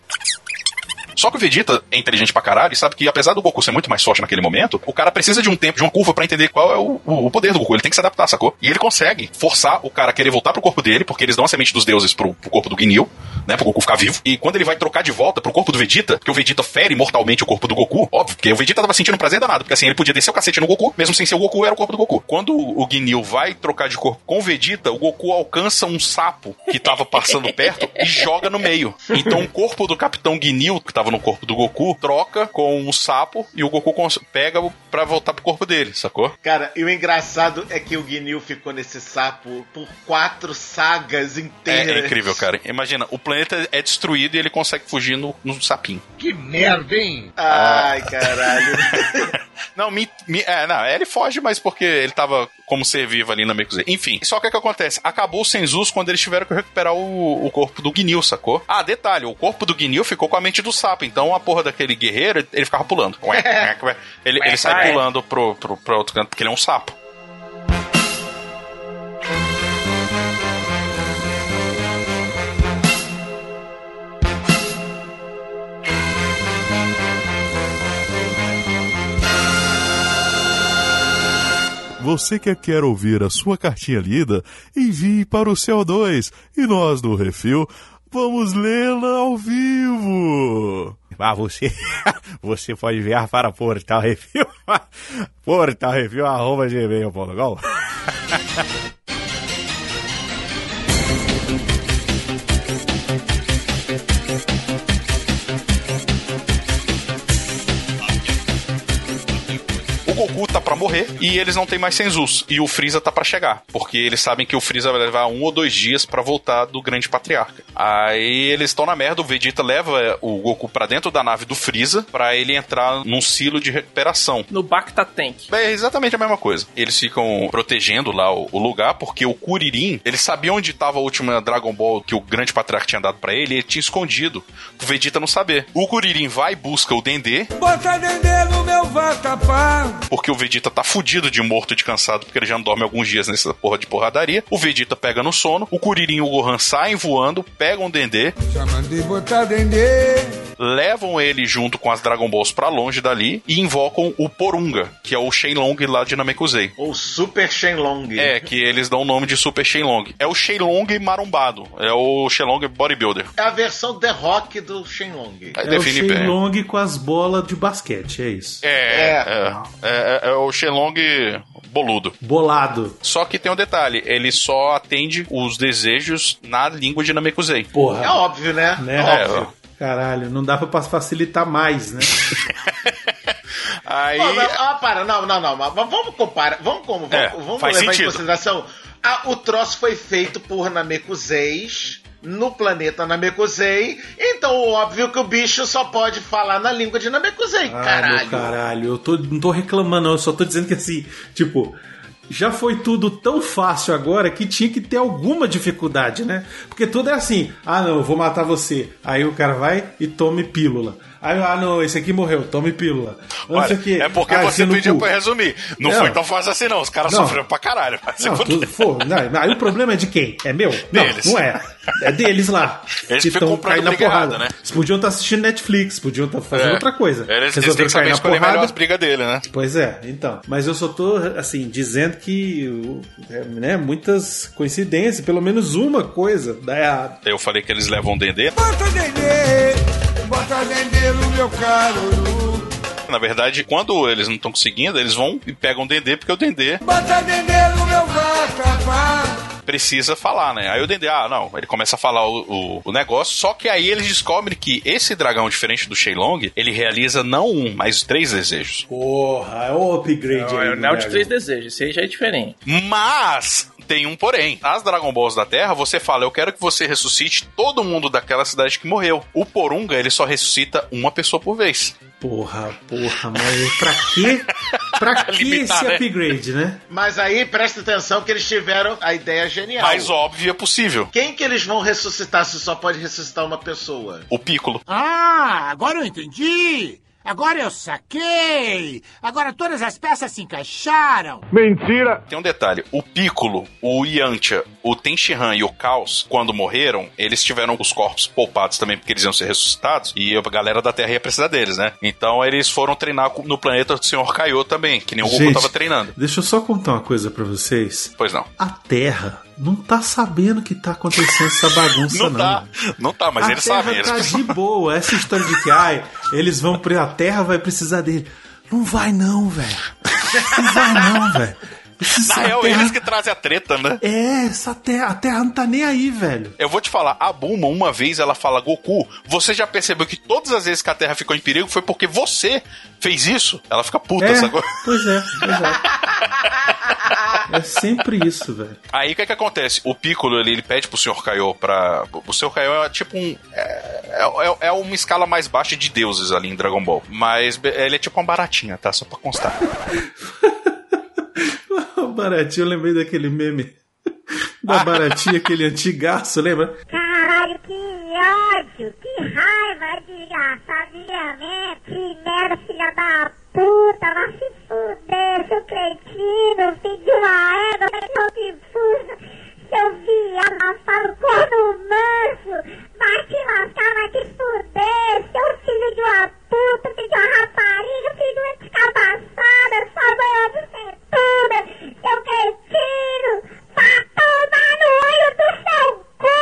Só que o Vegeta é inteligente pra caralho e sabe que, apesar do Goku ser muito mais forte naquele momento, o cara precisa de um tempo, de uma curva pra entender qual é o, o- poder do Goku. Ele tem que se adaptar, sacou? E ele consegue forçar o cara a querer voltar pro corpo dele, porque eles dão a semente dos deuses pro, pro corpo do Guinil, né? Pro Goku ficar vivo. E quando ele vai trocar de volta pro corpo do Vegeta, porque o Vegeta fere mortalmente o corpo do Goku, óbvio, porque o Vegeta tava sentindo prazer danado, porque assim, ele podia descer o cacete no Goku, mesmo sem ser o Goku, era o corpo do Goku. Quando o Guinil vai trocar de corpo com o Vegeta, o Goku alcança um sapo que tava passando perto e joga no meio. Então o corpo do Capitão Guinil, que tava no corpo do Goku, troca com o sapo e o Goku pega pra voltar pro corpo dele, sacou? Cara, e o engraçado é que o Guinil ficou nesse sapo por quatro sagas É, inteiras. é incrível, cara. Imagina, o planeta é destruído e ele consegue fugir no, no sapinho. Que merda, hein? Ai, caralho. Não, me, me- é, não, ele foge, mas porque ele tava como ser vivo ali na Mekuzei. Enfim, só que o que acontece? Acabou o Senzus quando eles tiveram que recuperar o, o corpo do Guinil, sacou? Ah, detalhe, o corpo do Guinil ficou com a mente do sapo, então a porra daquele guerreiro, ele ficava pulando. É ele, ele sai pulando pro, pro, pro outro canto, porque ele é um sapo. Você que quer ouvir a sua cartinha lida, envie para o CO2 e nós do Refil vamos lê-la ao vivo. Ah, você, você pode enviar para Portal Refil, Portal Refil, arroba. Goku tá pra morrer e eles não têm mais Senzus. E o Freeza tá pra chegar. Porque eles sabem que o Freeza vai levar um ou dois dias pra voltar do Grande Patriarca. Aí eles estão na merda. O Vegeta leva o Goku pra dentro da nave do Freeza pra ele entrar num silo de recuperação. No Bacta Tank. É exatamente a mesma coisa. Eles ficam protegendo lá o, o lugar porque o Kuririn, ele sabia onde tava a última Dragon Ball que o Grande Patriarca tinha dado pra ele e ele tinha escondido. O Vegeta não saber. O Kuririn vai e busca o Dendê Bota dendê no meu vatapá. Porque o Vegeta tá fudido de morto e de cansado, porque ele já não dorme alguns dias nessa porra de porradaria. O Vegeta pega no sono, o Kuririn e o Gohan saem voando, pegam o Dendê, Já mandei botar dendê. levam ele junto com as Dragon Balls pra longe dali e invocam o Porunga, que é o Shenlong lá de Namekusei. Ou Super Shenlong. É, que eles dão o nome de Super Shenlong. É o Shenlong marombado. É o Shenlong Bodybuilder. É a versão The Rock do Shenlong. Aí É o define bem. Shenlong com as bolas de basquete, é isso. É, é, é, é o Shenlong boludo. Bolado. Só que tem um detalhe, ele só atende os desejos na língua de Namekusei. Porra. É óbvio, né? Né? É, óbvio. Caralho, não dá pra facilitar mais, né? Aí. Pô, mas, ah, para, não, não, não. Mas vamos comparar. Vamos como? Vamos, É, vamos faz levar sentido. em consideração. Ah, o troço foi feito por Namekuseis no planeta Namekusei. Então, óbvio que o bicho só pode falar na língua de Namekusei. Ah, caralho. caralho. Eu tô, não tô reclamando, não. Eu só tô dizendo que assim, tipo. Já foi tudo tão fácil agora que tinha que ter alguma dificuldade, né? Porque tudo é assim: ah, não, eu vou matar você. Aí o cara vai e tome pílula. Aí, ah, não, esse aqui morreu, tome pílula. Não Olha, o quê. é porque Ah, você esse no pediu cu. pra resumir. Não Não. foi tão fácil assim, não. Os caras Não. sofreram pra caralho. Não, tudo, for, não, aí o problema é de quem? É meu? Não, Deles. não é. É deles lá. Eles que ficam caindo na porrada. errada, né? Eles podiam estar assistindo Netflix, podiam estar fazendo É. outra coisa. Eles, eles têm que saber escolher melhor as brigas dele, né? Pois é, então. Mas eu só tô, assim, dizendo que, o- é, né, muitas coincidências, pelo menos uma coisa dá errado. Eu falei que eles levam o Dendê. Bota dendê. Bota dendê no meu caruru. Na verdade, quando eles não estão conseguindo, eles vão e pegam o Dendê, porque o Dendê Bota dendê no meu vatapá. precisa falar, né? Aí o Dendê, ah, não, ele começa a falar o, o, o negócio, só que aí eles descobrem que esse dragão, diferente do Shenlong, ele realiza não um, mas três desejos. Porra, é o upgrade Não, aí. é o de três desejos, esse aí já é diferente. Mas tem um porém. As Dragon Balls da Terra, você fala, eu quero que você ressuscite todo mundo daquela cidade que morreu. O Porunga, ele só ressuscita uma pessoa por vez. Porra, porra, mas pra quê? Pra que Limitar, esse né? upgrade, né? Mas aí, presta atenção que eles tiveram a ideia genial. Mais óbvio é possível. Quem que eles vão ressuscitar se só pode ressuscitar uma pessoa? O Piccolo. Ah, agora eu entendi! Agora eu saquei! Agora todas as peças se encaixaram! Mentira. Tem um detalhe, o Piccolo, o Yantia, o Tenshinhan e o Caos, quando morreram, eles tiveram os corpos poupados também porque eles iam ser ressuscitados e a galera da Terra ia precisar deles, né? Então eles foram treinar no planeta do Senhor Kaiô também, que nem o Goku tava treinando. Deixa eu só contar uma coisa pra vocês. Pois não. A Terra não tá sabendo que tá acontecendo essa bagunça, Não não. tá, não tá, mas a eles Terra sabem. Eles... tá de boa. Essa história de que ai, eles vão pra. A Terra vai precisar dele. Não vai, não, velho. Não vai, não, velho. Na real, terra- eles que trazem a treta, né? É, essa terra, a Terra não tá nem aí, velho. Eu vou te falar, a Bulma, uma vez ela fala, Goku, você já percebeu que todas as vezes que a Terra ficou em perigo foi porque você fez isso? Ela fica puta, É, sacou? pois é, pois é. É sempre isso, velho. Aí o que que acontece? O Piccolo, ele, ele pede pro Sr. Kaiô pra... O Sr. Kaiô é tipo um... É, é, é uma escala mais baixa de deuses ali em Dragon Ball. Mas ele é tipo uma baratinha, tá? Só pra constar. Baratinho, eu lembrei daquele meme da baratinha, aquele antigaço, lembra? Caralho, que ódio, lá, família Mac, merda, filha da puta, vai se fuder, seu cretino, filho de uma égua, pegou de fusa, seu viado, safado, corno manso, vai te lascar, vai te fuder, seu filho de uma puta, filho de uma rapariga, filho de uma descabaçada, sua mãe de uma seu cretino, vá tomar no olho do seu cu!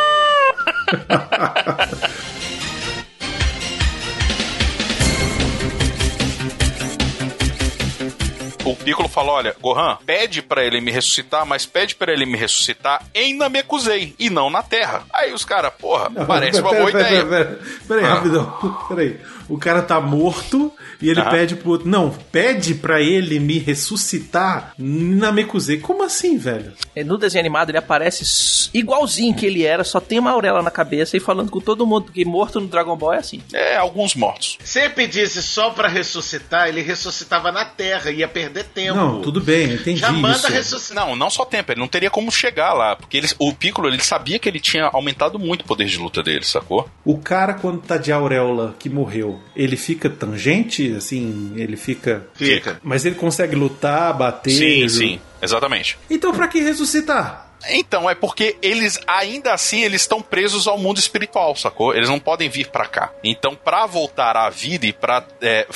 centura, Piccolo fala: olha, Gohan, pede pra ele me ressuscitar, mas pede pra ele me ressuscitar em Namekusei e não na Terra. Aí os caras, porra, parece uma Pera, boa pera, ideia. Pera, pera, pera aí, Ah. rapidão. Pera aí. O cara tá morto e ele Ah. pede pro outro. Não, pede pra ele me ressuscitar na Mekuzei. Como assim, velho? É, No desenho animado ele aparece igualzinho que ele era, só tem uma auréola na cabeça e falando com todo mundo, porque morto no Dragon Ball é assim. É, alguns mortos. Se ele pedisse só pra ressuscitar, ele ressuscitava na Terra, ia perder tempo. Não, tudo bem, entendi Já manda isso. ressuscitar. Não, não só tempo, ele não teria como chegar lá, porque ele, o Piccolo ele sabia que ele tinha aumentado muito o poder de luta dele, sacou? O cara, quando tá de auréola que morreu, ele fica tangente, assim, ele fica. Fica. Mas ele consegue lutar, bater. Sim, sim, exatamente. Então pra que ressuscitar? Então, é porque eles, ainda assim, eles estão presos ao mundo espiritual, sacou? Eles não podem vir pra cá. Então, pra voltar à vida e pra é,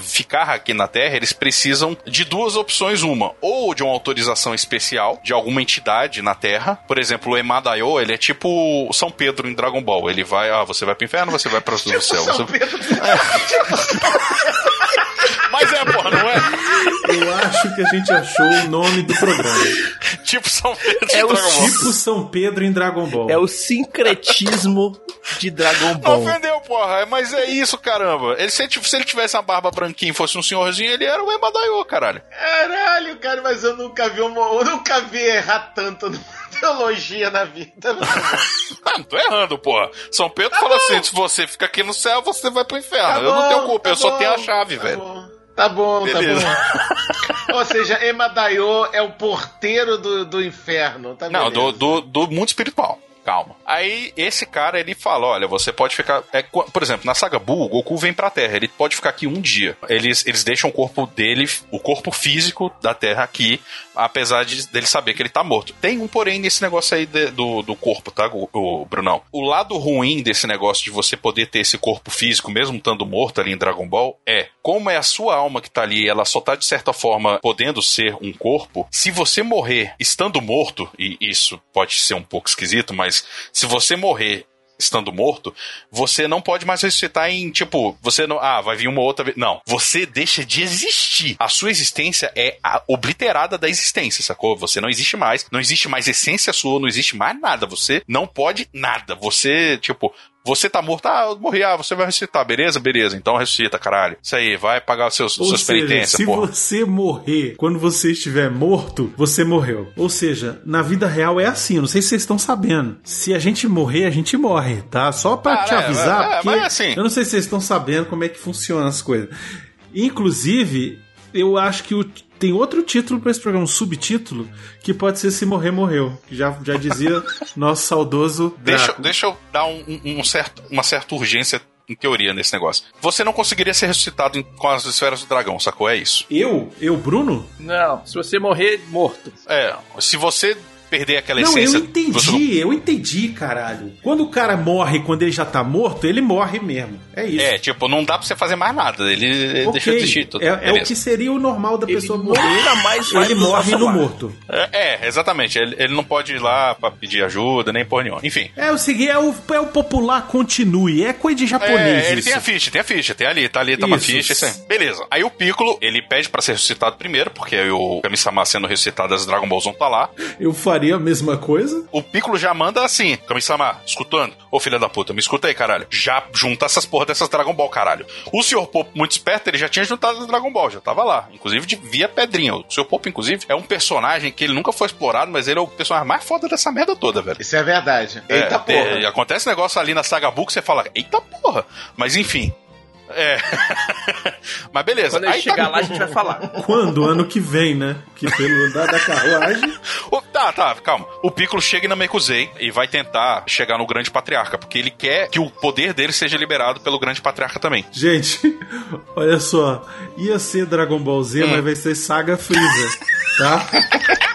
ficar aqui na Terra, eles precisam de duas opções. Uma, ou de uma autorização especial de alguma entidade na Terra. Por exemplo, o Emadaio, ele é tipo o São Pedro em Dragon Ball. Ele vai, ah, você vai pro inferno, você vai pro do céu. São Você- Pedro. Mas é, porra, não é? Eu acho que a gente achou o nome do programa. tipo São Pedro É em Dragon Ball. Tipo São Pedro em Dragon Ball. É o sincretismo de Dragon Não Ball. ofendeu, porra. Mas é isso, caramba. Ele, se, ele, se ele tivesse uma barba branquinha e fosse um senhorzinho, ele era o Emadaio, caralho. Caralho, cara, mas eu nunca vi uma, eu nunca vi errar tanto numa teologia na vida. Ah, não tô errando, porra. São Pedro fala assim: se você fica aqui no céu, você vai pro inferno. Tá eu não bom, tenho culpa, tá eu só bom, tenho a chave, tá velho. bom. Tá bom, Beleza. tá bom. Ou seja, Emadaio é o porteiro do, do inferno, tá Não, do, do, do mundo espiritual. Calma. Aí, esse cara, ele fala: olha, você pode ficar. é, por exemplo, na saga Buu, o Goku vem pra Terra. Ele pode ficar aqui um dia. Eles, eles deixam o corpo dele, o corpo físico da Terra aqui, apesar de dele saber que ele tá morto. Tem um porém nesse negócio aí de- do, do corpo, tá, o, o Brunão? O lado ruim desse negócio de você poder ter esse corpo físico, mesmo estando morto ali em Dragon Ball, é como é a sua alma que tá ali, ela só tá de certa forma podendo ser um corpo. Se você morrer estando morto, e isso pode ser um pouco esquisito, mas se você morrer estando morto, você não pode mais ressuscitar em, tipo, você não, ah, vai vir uma outra vez. Não, você deixa de existir. A sua existência é obliterada da existência, sacou? Você não existe mais, não existe mais essência sua, não existe mais nada. Você não pode nada. Você, tipo, você tá morto, ah, eu morri, ah, você vai ressuscitar, beleza? Beleza, então ressuscita, caralho. Isso aí, vai pagar os seus, Ou suas seja, penitências, se porra. você morrer quando você estiver morto, você morreu. Ou seja, na vida real é assim. Eu não sei se vocês estão sabendo. Se a gente morrer, a gente morre, tá? Só pra Ah, te é, avisar, é, é, porque mas assim- eu não sei se vocês estão sabendo como é que funcionam as coisas. Inclusive, eu acho que o- tem outro título pra esse programa, um subtítulo, que pode ser Se Morrer, Morreu. Que já, já dizia nosso saudoso Deixa, deixa eu dar um, um- um certo, uma certa urgência em teoria nesse negócio. Você não conseguiria ser ressuscitado em- com as esferas do dragão, sacou? É isso. Eu? Eu, Bruno? Não, se você morrer, morto. É, se você perder aquela Não, essência. eu entendi, não- eu entendi, caralho. Quando o cara morre, quando ele já tá morto, ele morre mesmo. É isso. É, tipo, não dá pra você fazer mais nada. Ele, ele Ok. deixa de existir. Tudo. É, é o que seria o normal da pessoa morrer. nunca mais ele morre no morto. É, é, exatamente. Ele, ele não pode ir lá pra pedir ajuda, nem porra nenhuma. Enfim. É o seguinte, é o, é o popular continue. É coisa de japonês É, ele isso. tem a ficha, tem a ficha, tem ali, tá ali, tá uma Isso. ficha, isso aí. Beleza. Aí o Piccolo, ele pede pra ser ressuscitado primeiro, porque aí o Kami-sama sendo ressuscitado, as Dragon Balls vão tá lá. Eu faria a mesma coisa. O Piccolo já manda assim, Kami-sama, escutando. Ô filha da puta, me escuta aí, caralho. Já junta essas porra dessas Dragon Ball, caralho. O Sr. Popo, muito esperto, ele já tinha juntado as Dragon Ball, já tava lá. Inclusive de via pedrinha. O Sr. Popo, inclusive, é um personagem que ele nunca foi explorado, mas ele é o personagem mais foda dessa merda toda, velho. Isso é verdade. É, Eita porra. é, acontece negócio ali na saga Buu que você fala, eita porra. Mas enfim. É. Mas beleza. Quando Aí chegar tá- lá, a gente vai falar. Quando? Ano que vem, né? Que pelo andar da carruagem. O- tá, tá, calma. O Piccolo chega na Mekuzei e vai tentar chegar no Grande Patriarca, porque ele quer que o poder dele seja liberado pelo Grande Patriarca também. Gente, olha só. Ia ser Dragon Ball Z, Hum. mas vai ser Saga Freeza, tá?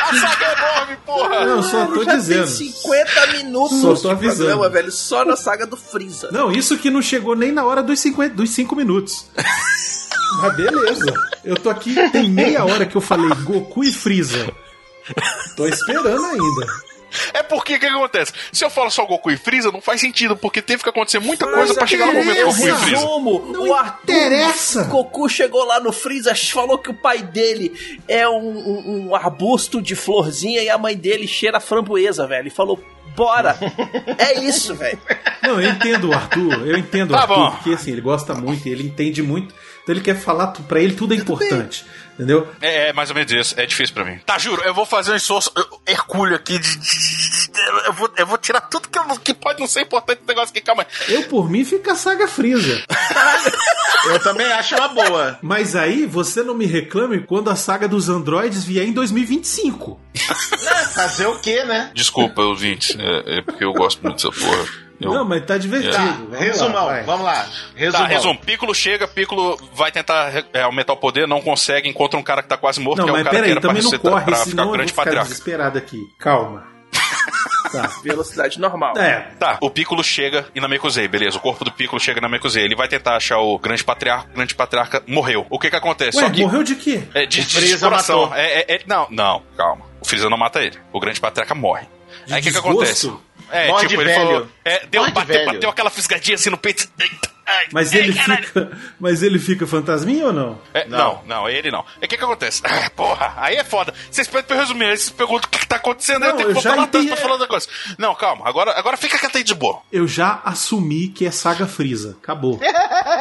A saga é enorme, porra! Não, só tô Já dizendo. Tem 50 minutos Só tô de avisando. programa, velho, só na saga do Freeza. Não, isso que não chegou nem na hora dos 50, dos 5 minutos. Mas beleza. Eu tô aqui, tem meia hora que eu falei Goku e Freeza. Tô esperando ainda. É porque o que, que acontece? Se eu falo só Goku e Freeza, não faz sentido, porque teve que acontecer muita coisa pra chegar no momento Goku e Freeza. resumo, o Arthur interessa. Goku chegou lá no Freeza, falou que o pai dele é um, um- um arbusto de florzinha e a mãe dele cheira a framboesa, velho. Ele falou, bora. é isso, velho. Não, eu entendo o Arthur, eu entendo o Tá Arthur, bom. porque assim, ele gosta muito, ele entende muito, então ele quer falar, pra ele tudo é importante, entendeu? É, é mais ou menos isso. É difícil pra mim. Tá, juro, eu vou fazer um esforço eu- hercúleo aqui de. de- de- de- eu, vou, eu vou tirar tudo que, eu que pode não ser importante do negócio aqui. Calma aí. Eu, por mim, fica a saga Freeza. Eu também acho uma boa. Mas aí, você não me reclame quando a saga dos androides vier em 2025. Fazer o quê, né? Desculpa, ouvintes. É, é porque eu gosto muito dessa porra. Eu- Não, mas tá divertido. É. Vamos lá, Resumão, vai. vamos lá. Resumão. Tá, resumo. Piccolo chega, Piccolo vai tentar é, aumentar o poder, não consegue, encontra um cara que tá quase morto, Não, que é o mas cara que peraí, era pra, também não corre, pra ficar grande ficar patriarca. desesperado aqui. Calma. Tá. Velocidade normal. É, Tá, o Piccolo chega em Namekusei, beleza. O corpo do Piccolo chega em Namekusei. Ele vai tentar achar o grande patriarca. O grande patriarca morreu. O que que acontece? Ué, Só que. morreu de quê? É, de, de coração. matou. É, é- é- não, não, calma. O Freeza não mata ele. O grande patriarca morre. De Aí o que que acontece? É, tipo, de ele velho. falou. É, deu, Morre de bateu, velho. bateu aquela fisgadinha assim no peito. Eita, Mas ele fica. Mas ele fica fantasminha ou não? É, não. não, ele não. E o que que acontece? Ah, porra, aí é foda. Vocês pedem pra eu resumir, aí vocês perguntam o que, que tá acontecendo, aí eu Não, tenho que voltar lá atrás pra falar da coisa. Não, calma, agora, agora fica quieto aí de boa. Eu já assumi que é saga Freeza. Acabou.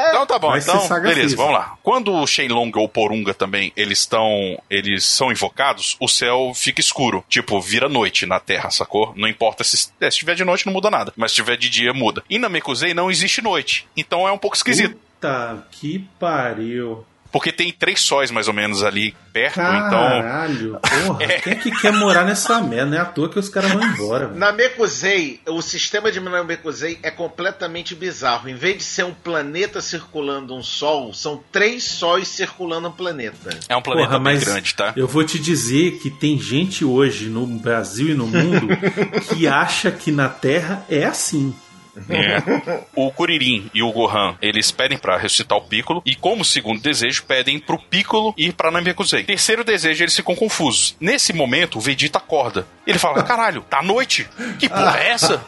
Então tá bom, Vai então, beleza, Freeza. vamos lá. Quando o Shenlong ou o Porunga também, eles estão, eles são invocados, o céu fica escuro, tipo, vira noite na Terra, sacou? Não importa se, é, se tiver de noite não muda nada, mas se tiver de dia muda. E na Mekusei não existe noite, então é um pouco esquisito. Puta que pariu. Porque tem três sóis mais ou menos ali perto, então... Caralho, porra. Quem é que quer morar nessa merda? Não é à toa que os caras vão embora. velho. Na Mekusei, o sistema de Namekusei é completamente bizarro. Em vez de ser um planeta circulando um sol, são três sóis circulando um planeta. É um planeta Porra, bem mas grande, tá? eu vou te dizer que tem gente hoje no Brasil e no mundo que acha que na Terra é assim. É. O Kuririn e o Gohan, eles pedem pra ressuscitar o Piccolo e como segundo desejo pedem pro Piccolo ir pra Namekusei. Terceiro desejo, eles ficam confusos. Nesse momento, o Vegeta acorda. Ele fala: "Caralho, tá noite? Que porra é essa?"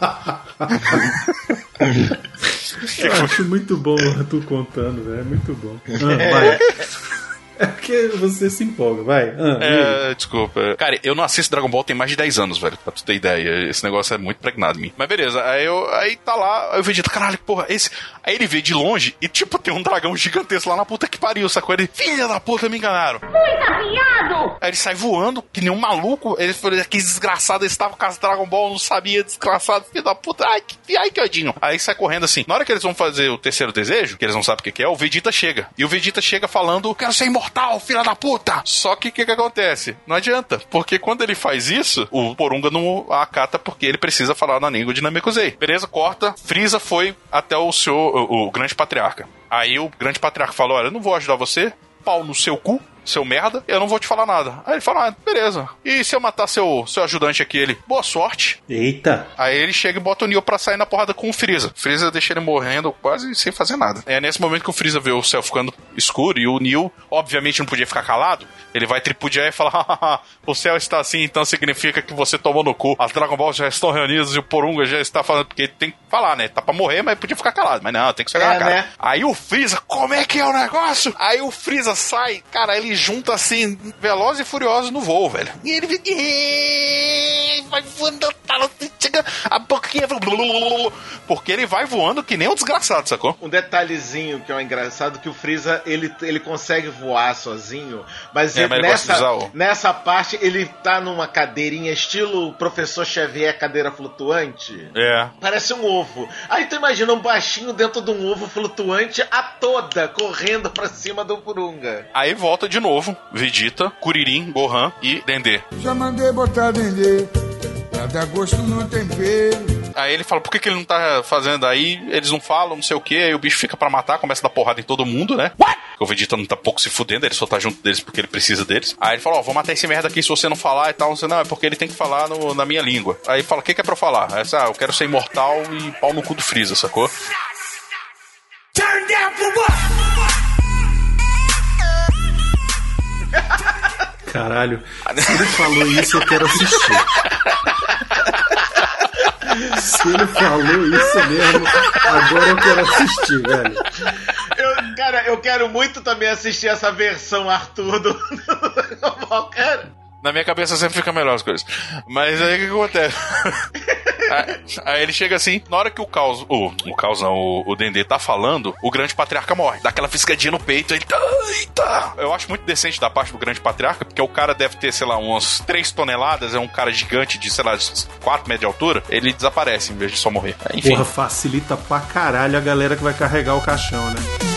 Eu acho muito bom tu contando, velho. É muito bom. Ah, vai. É porque você se empolga, vai. Ah? É, desculpa. Cara, eu não assisto Dragon Ball tem mais de 10 anos, velho, pra tu ter ideia. Esse negócio é muito pregnado em mim. Mas beleza, aí, eu, aí tá lá, aí o Vegeta, caralho, porra, esse. Aí ele vê de longe e, tipo, tem um dragão gigantesco lá na puta que pariu, sacou? Ele, filha da puta, me enganaram. Muita viado! Aí ele sai voando, que nem um maluco. Ele falou que desgraçado, estava com as Dragon Ball, não sabia, desgraçado, filho da puta. Ai, que, ai, que odinho. Aí sai correndo assim. Na hora que eles vão fazer o terceiro desejo, que eles não sabem o que, é, o Vegeta chega. E o Vegeta chega falando: Quero ser imortal, filha da puta. Só que o que, que acontece? Não adianta. Porque quando ele faz isso, o Porunga não acata porque ele precisa falar na língua de Namekusei. Beleza, corta. Frieza foi até o seu, o, o grande patriarca. Aí o grande patriarca falou: Olha, eu não vou ajudar você. Pau no seu cu seu merda, eu não vou te falar nada. Aí ele fala, ah, beleza. E se eu matar seu, seu ajudante aqui, ele, boa sorte. Eita. Aí ele chega e bota o Neo pra sair na porrada com o Freeza. O Freeza deixa ele morrendo quase sem fazer nada. É nesse momento que o Freeza vê o céu ficando escuro e o Neo, obviamente, não podia ficar calado. Ele vai tripudiar e falar, "Hahaha, o céu está assim, então significa que você tomou no cu. As Dragon Balls já estão reunidas e o Porunga já está falando, porque tem que falar, né? Tá pra morrer, mas podia ficar calado. Mas não, tem que chegar É, na cara. né? Aí o Freeza, como é que é o negócio? Aí o Freeza sai, cara, ele junta assim, veloz e furioso no voo, velho. E ele. Vai voando, tá, chega a boquinha. Porque ele vai voando que nem um desgraçado, sacou? Um detalhezinho que é um engraçado que o Freeza ele, ele consegue voar sozinho, mas, É, ele- mas nessa, o- nessa parte ele tá numa cadeirinha estilo professor Xavier cadeira flutuante. É. Parece um ovo. Aí tu imagina um baixinho dentro de um ovo flutuante a toda correndo pra cima do Purunga. Aí volta de novo, Vegeta, Kuririn, Gohan e Dendê. Já mandei botar dendê, pra dar gosto no tempero. Aí ele fala, por que, que ele não tá fazendo aí? Eles não falam, não sei o que. Aí o bicho fica pra matar, começa a dar porrada em todo mundo, né? Porque o Vegeta não tá pouco se fudendo, ele só tá junto deles porque ele precisa deles. Aí ele fala, ó, vou matar esse merda aqui se você não falar e tal. Você, não, é porque ele tem que falar no- na minha língua. Aí fala, o que, que é pra eu falar? Aí, ah, eu quero ser imortal e pau no cu do Freeza, sacou? Turn down for what? Caralho, se ele falou isso, eu quero assistir. Se ele falou isso mesmo, agora eu quero assistir, velho. Eu, cara, eu quero muito também assistir essa versão Arthur do. do cara. Na minha cabeça sempre fica melhor as coisas. Mas aí o que acontece? aí, aí ele chega assim, na hora que o caos, o, o caos não, o, o Dendê tá falando, o grande patriarca morre. Dá aquela fisgadinha no peito, ele tá, eita! Eu acho muito decente da parte do grande patriarca, porque o cara deve ter, sei lá, umas 3 toneladas, é um cara gigante de, sei lá, 4 metros de altura, ele desaparece em vez de só morrer. Enfim. Porra, facilita pra caralho a galera que vai carregar o caixão, né?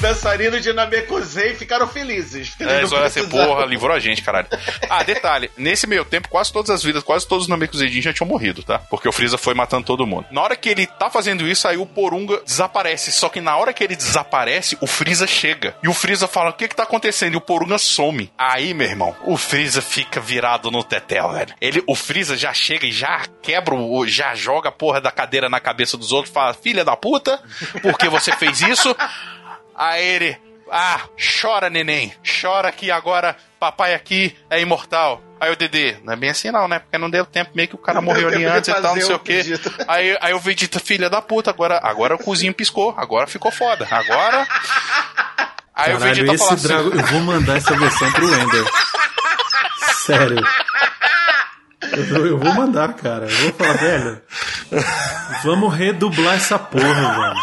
Dançarinos de Namekusei ficaram felizes. É, Eles olham assim, porra, livrou a gente, caralho. Ah, detalhe, nesse meio tempo, quase todas as vidas, quase todos os Namekusei já tinham morrido, tá? Porque o Freeza foi matando todo mundo. Na hora que ele tá fazendo isso, aí o Porunga desaparece. Só que na hora que ele desaparece, o Freeza chega. E o Freeza fala, o que que tá acontecendo? E o Porunga some. Aí, meu irmão, o Freeza fica virado no tetel, velho. Ele, o Freeza já chega e já quebra, o, já joga a porra da cadeira na cabeça dos outros, fala, filha da puta, por que você fez isso? Aí ele, ah, chora, neném. Chora que agora papai aqui é imortal. Aí o Dedê, não é bem assim não, né? Porque não deu tempo, meio que o cara Não morreu ali antes e tal, não sei o o quê. Aí, aí o Vegeta, filha da puta, agora, agora o cozinho piscou, agora ficou foda. Agora. Aí o Caralho, Vegeta fala esse assim. Drago... Eu vou mandar essa versão pro Ender. Sério. Eu, eu vou mandar, cara. Eu vou falar, velho. Vamos redublar essa porra, velho.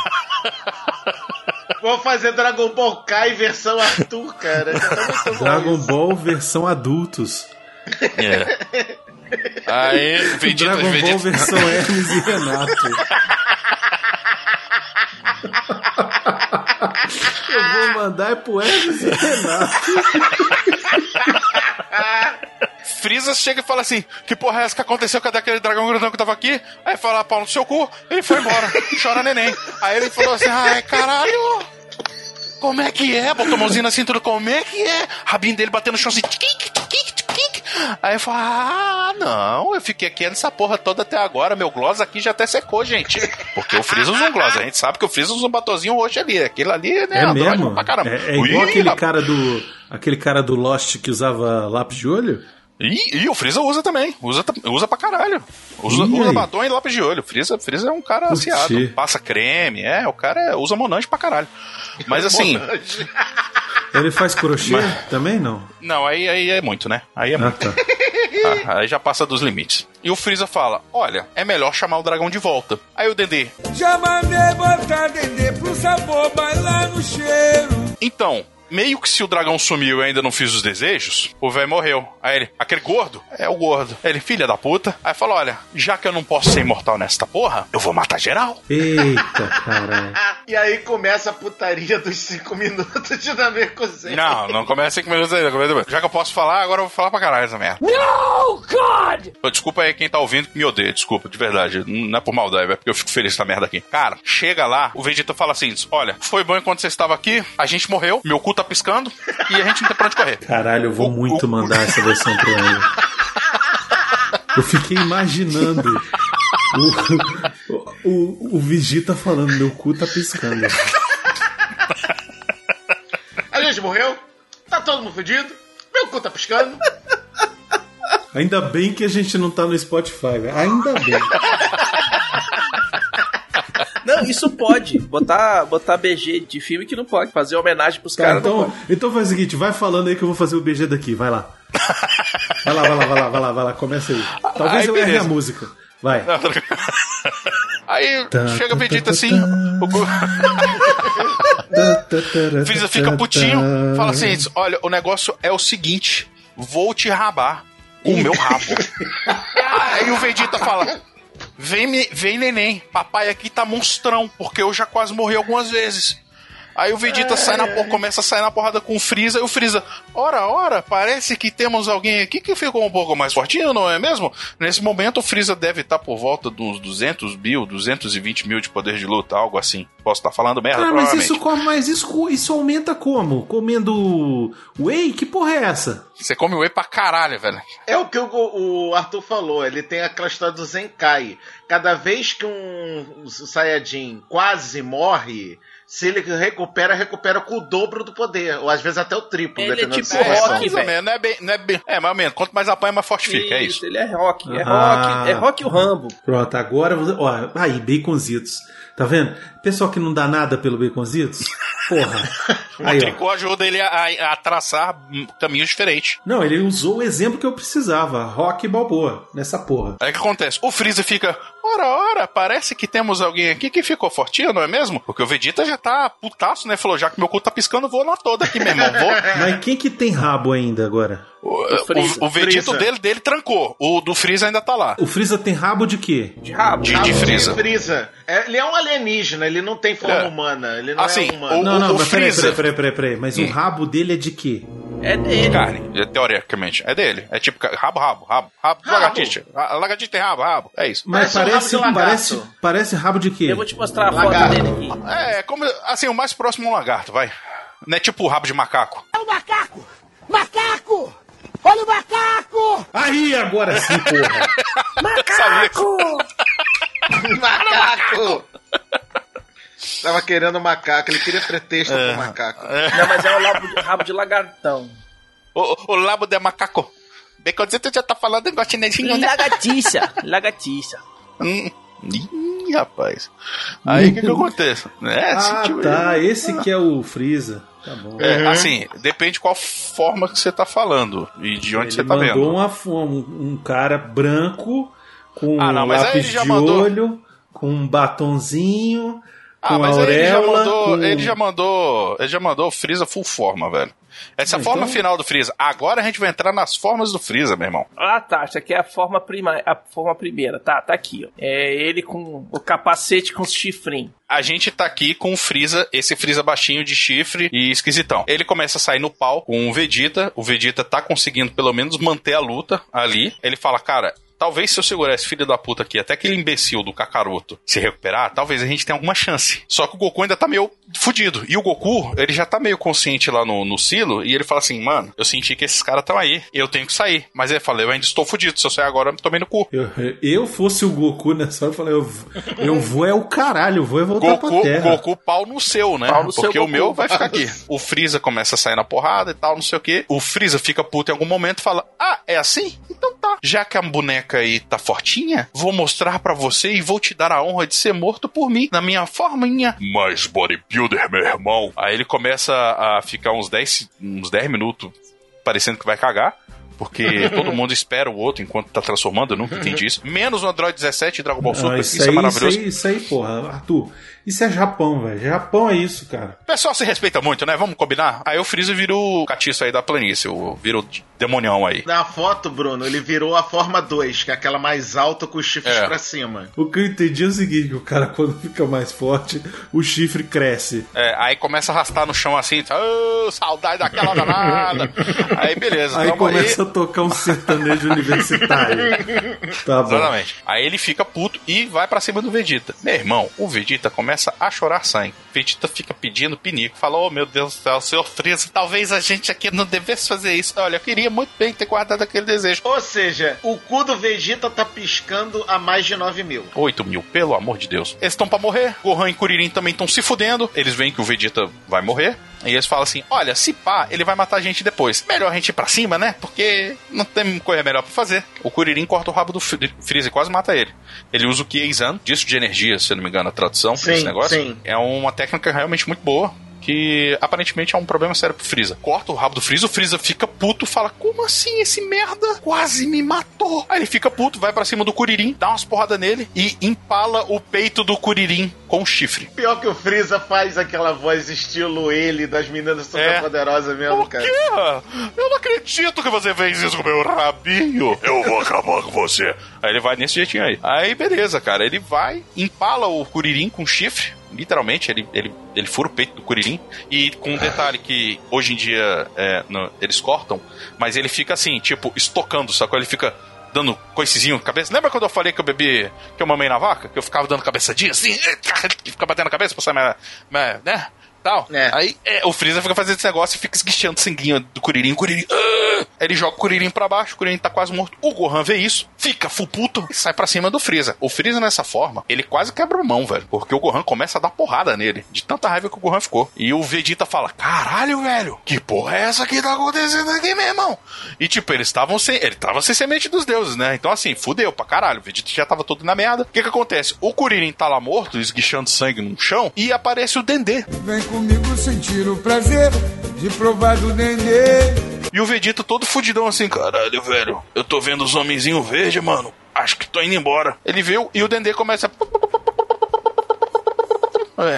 Vou fazer Dragon Ball Kai versão Arthur, cara. Tá Dragon. Ball versão adultos. É. Aí, Vegeta, Dragon Ball Vegeta. versão Hermes e Renato. Eu vou mandar é pro Hermes e Renato. Freeza chega e fala assim: Que porra é essa que aconteceu? Cadê aquele dragão grandão que tava aqui? Aí fala, pau no seu cu, ele foi embora. Chora neném. Aí ele falou assim: Ai, caralho. Como é que é? Botou a mãozinha na cintura, como é que é? Rabinho dele batendo no chão assim. tchiquink, tchiquink, tchiquink. Aí eu falo, ah, não, eu fiquei aqui nessa porra toda até agora, meu gloss aqui já até secou, gente. Porque o Freeza usa um gloss, a gente sabe que o Freeza usa um batonzinho roxo ali, aquele ali, né, É mesmo? pra caramba. É, é igual Ih, aquele cara do. Aquele cara do Lost que usava lápis de olho? E, e o Freeza usa também. Usa, usa pra caralho. Usa, usa batom e lápis de olho. Freeza, Freeza é um cara aciado. Passa creme, é. O cara é- usa Monange pra caralho. Mas assim. Ele faz crochê também? Não. Não, aí, aí é muito, né? Aí é Ah, muito. tá. Ah, aí já passa dos limites. E o Freeza fala: Olha, é melhor chamar o dragão de volta. Aí o Dendê. Já mandei botar dendê pro sabor, bailar no cheiro. Então, meio que se o dragão sumiu e ainda não fiz os desejos, o velho morreu. Aí ele, aquele gordo? É o gordo. Ele, filha da puta. Aí fala: olha, já que eu não posso ser imortal nesta porra, eu vou matar geral. Eita, caralho. E aí começa a putaria dos 5 minutos de Namekusei. Não, não começa cinco minutos ainda. Já que eu posso falar, agora eu vou falar pra caralho essa merda. No, God! Desculpa aí quem tá ouvindo que me odeia, desculpa, de verdade. Não é por maldade, é porque eu fico feliz com essa merda aqui. Cara, chega lá, o Vegeta fala assim: olha, foi bom enquanto você estava aqui, a gente morreu, meu cu tá piscando e a gente não tem pra onde correr. Caralho, eu vou muito mandar essa versão pro Ender. Eu fiquei imaginando o, o, o Vegeta falando, meu cu tá piscando. A gente morreu, tá todo mundo fudido, meu cu tá piscando. Ainda bem que a gente não tá no Spotify, velho. Ainda bem. Não, isso pode. Botar, botar BG de filme que não pode. Fazer homenagem pros Tá, caras. não então, então faz o seguinte, vai falando aí que eu vou fazer o BG daqui, vai lá. Vai lá, vai lá, vai lá, vai lá, vai lá, começa aí. Talvez Aí, eu erre a música. Vai. Não, tá? Aí Tá, chega o tá, Vegeta tá, assim, tá. o fica putinho, fala assim: olha, o negócio é o seguinte, vou te rabar com o meu rabo. Aí o Vegeta fala: Vem, vem neném, papai aqui tá monstrão, porque eu já quase morri algumas vezes. Aí o Vegeta sai na começa a sair na porrada com o Freeza, e o Freeza, ora, ora, parece que temos alguém aqui que ficou um pouco mais fortinho, não é mesmo? Nesse momento o Freeza deve estar por volta de uns 200 mil, 220 mil de poder de luta, algo assim. Posso estar falando merda, Ah, mas isso, come- mas isso, isso aumenta como? Comendo whey? Que porra é essa? Você come whey pra caralho, velho. É o que o, o Arthur falou, ele tem aquela história do Zenkai. Cada vez que um Saiyajin quase morre, se ele recupera, recupera com o dobro do poder, ou às vezes até o triplo, Ele é dependendo tipo da situação. Rock, Mais ou menos, não é bem, não é bem. É, mais ou menos. Quanto mais apanha, mais forte fica, é isso. Ele é rock, é Ah. rock, é rock o Rambo. Pronto, agora. Ó, aí, baconzitos. Tá vendo? Pessoal que não dá nada pelo baconzitos? Porra. O Aí, ó. tricô ajuda ele a, a- traçar caminhos diferentes. Não, ele usou o exemplo que eu precisava. Rock e Balboa. Nessa porra. Aí o que acontece? O Freeza fica, ora, ora, parece que temos alguém aqui que ficou fortinho, não é mesmo? Porque o Vegeta já tá putaço, né? Falou, já que meu cu tá piscando, vou na toda aqui, meu irmão. Vou. Mas quem que tem rabo ainda agora? O, o, o Vegeta dele, dele trancou. O do Freeza ainda tá lá. O Freeza tem rabo de quê? De rabo. De, de Freeza. Freeza. É, ele é um alienígena, ele não tem forma É. humana. Ele não Assim, é humano. o- Não, não, o mas peraí, peraí, peraí, peraí, peraí. Mas o rabo dele é de quê? É dele. Carne, é, teoricamente. É dele. É tipo rabo, rabo, rabo, rabo, Rabo. lagartixa. Lagartixa tem rabo, rabo. É isso. Mas Parece um parece, rabo parece, parece rabo de quê? Eu vou te mostrar a foto Lagarto. dele aqui. É, como, assim, o mais próximo é um lagarto, vai. Não é tipo o rabo de macaco. É o macaco! Macaco! Olha o macaco! Aí, agora sim, porra. Macaco! Macaco! Tava querendo macaco, ele queria pretexto pro macaco. Não, mas é o rabo de, rabo de lagartão. O, o labo de macaco. Baconzito já tá falando igual chinesinho, né? Lagatiça. Lagatiça. Hum. Ih, rapaz. Aí o que que acontece? É, Ah, sentiu tá. ele. Esse que é o Freeza. Tá bom. É, assim, depende qual forma que você tá falando e de onde Ele você tá mandou vendo. uma fo- um, um cara branco com Ah, não, aí lápis ele de mandou- olho, com um batonzinho, Ah, com mas aí ele já auréola. mandou, com- ele já mandou, ele já mandou o Freeza full forma, velho. Essa é a forma então- final do Freeza. Agora a gente vai entrar nas formas do Freeza, meu irmão. Ah, tá. Essa aqui é a forma, prima, a forma primeira. Tá, tá aqui, ó. É ele com o capacete com os chifrinhos. A gente tá aqui com o Freeza, esse Freeza baixinho de chifre e esquisitão. Ele começa a sair no pau com o Vegeta. O Vegeta tá conseguindo pelo menos manter a luta ali. Ele fala, cara. Talvez se eu segurar esse filho da puta aqui até aquele imbecil do Kakaroto se recuperar, talvez a gente tenha alguma chance. Só que o Goku ainda tá meio fudido. E o Goku, ele já tá meio consciente lá no, no silo e ele fala assim: Mano, eu senti que esses caras estão aí, eu tenho que sair. Mas ele fala: Eu ainda estou fudido, se eu sair agora, eu me tomei no cu. Eu, eu fosse o Goku nessa hora, eu falei, eu, eu vou é o caralho, eu vou é voltar pra Goku, terra. Goku, pau no seu, né? Pau no seu, Porque o Goku. meu vai ficar aqui. O Freeza começa a sair na porrada e tal, não sei o quê. O Freeza fica puto em algum momento e fala: Ah, é assim? Então tá. Já que a boneca aí tá fortinha, vou mostrar pra você e vou te dar a honra de ser morto por mim, na minha forminha. Mas bodybuilder, meu irmão. Aí ele começa a ficar uns 10, uns 10 minutos parecendo que vai cagar. Porque todo mundo espera o outro enquanto tá transformando, eu nunca entendi isso. Menos o Android 17 e Dragon Ball Ah, Super, isso, isso, é aí, maravilhoso. Isso aí, isso aí, porra, Arthur. Isso é Japão, velho. Japão é isso, cara. O pessoal se respeita muito, né? Vamos combinar? Aí o Freeza vira o catiço aí da planície, o demonião aí. Na foto, Bruno, ele virou a forma 2, que é aquela mais alta com os chifres É. pra cima. O que eu entendi é o seguinte, que o cara quando fica mais forte, o chifre cresce. É, aí começa a arrastar no chão assim, ô, saudade daquela danada. aí beleza, Aí começa a tocar um sertanejo universitário. Tá bom. Exatamente. Aí ele fica puto e vai pra cima do Vegeta. Meu irmão, o Vegeta começa a chorar sangue. Vegeta fica pedindo pinico. Fala, oh meu Deus do céu, senhor Freeza, talvez a gente aqui não devesse fazer isso. Olha, eu queria muito bem ter guardado aquele desejo. Ou seja, o cu do Vegeta tá piscando a mais de 9 mil. 8 mil, pelo amor de Deus. Eles estão pra morrer. Gohan e Kuririn também estão se fudendo. Eles veem que o Vegeta vai morrer. E eles falam assim: Olha, se pá, ele vai matar a gente depois. Melhor a gente ir pra cima, né? Porque não tem coisa melhor pra fazer. O Kuririn corta o rabo do Fre- Freeza e quase mata ele. Ele usa o Kiezan, disco de energia, se eu não me engano, a tradução Sim, negócio. sim. É uma técnica realmente muito boa. Que aparentemente é um problema sério pro Freeza. Corta o rabo do Freeza, o Freeza fica puto, fala: Como assim esse merda quase me matou? Aí ele fica puto, vai pra cima do Kuririn, dá umas porradas nele e empala o peito do Kuririn com o chifre. Pior que o Freeza faz aquela voz estilo ele das meninas super É. poderosas mesmo, O cara. quê? Eu não acredito que você fez isso com meu rabinho. Eu vou acabar com você. Aí ele vai nesse jeitinho aí. Aí beleza, cara. Ele vai, empala o Kuririn com chifre. Literalmente, ele, ele, ele fura o peito do Kuririn. E com um detalhe que hoje em dia é, no- eles cortam, mas ele fica assim, tipo, estocando, sacou? Ele fica dando coicezinho na cabeça. Lembra quando eu falei que eu bebi, que eu mamei na vaca? Que eu ficava dando cabeçadinha assim, e fica batendo a cabeça pra sair mais, mais, né? Tal. Aí é, o Freeza fica fazendo esse negócio e fica esguichando sanguinho do Kuririn. Kuririn! Aí ele joga o Kuririn pra baixo, o Kuririn tá quase morto. O Gohan vê isso, fica full puto e sai pra cima do Freeza. O Freeza, nessa forma, ele quase quebra a mão, velho. Porque o Gohan começa a dar porrada nele, de tanta raiva que o Gohan ficou. E o Vegeta fala: Caralho, velho, que porra é essa que tá acontecendo aqui, meu irmão? E tipo, eles estavam sem. Ele tava sem semente dos deuses, né? Então assim, fudeu pra caralho. O Vegeta já tava todo na merda. O que que acontece? O Kuririn tá lá morto, esguichando sangue no chão, e aparece o Dendê. Vem comigo sentir o prazer de provar do dendê. E o Vegeta todo fudidão assim, caralho, velho. Eu tô vendo os homenzinhos verde, mano. Acho que tô indo embora. Ele viu e o Dendê começa. É,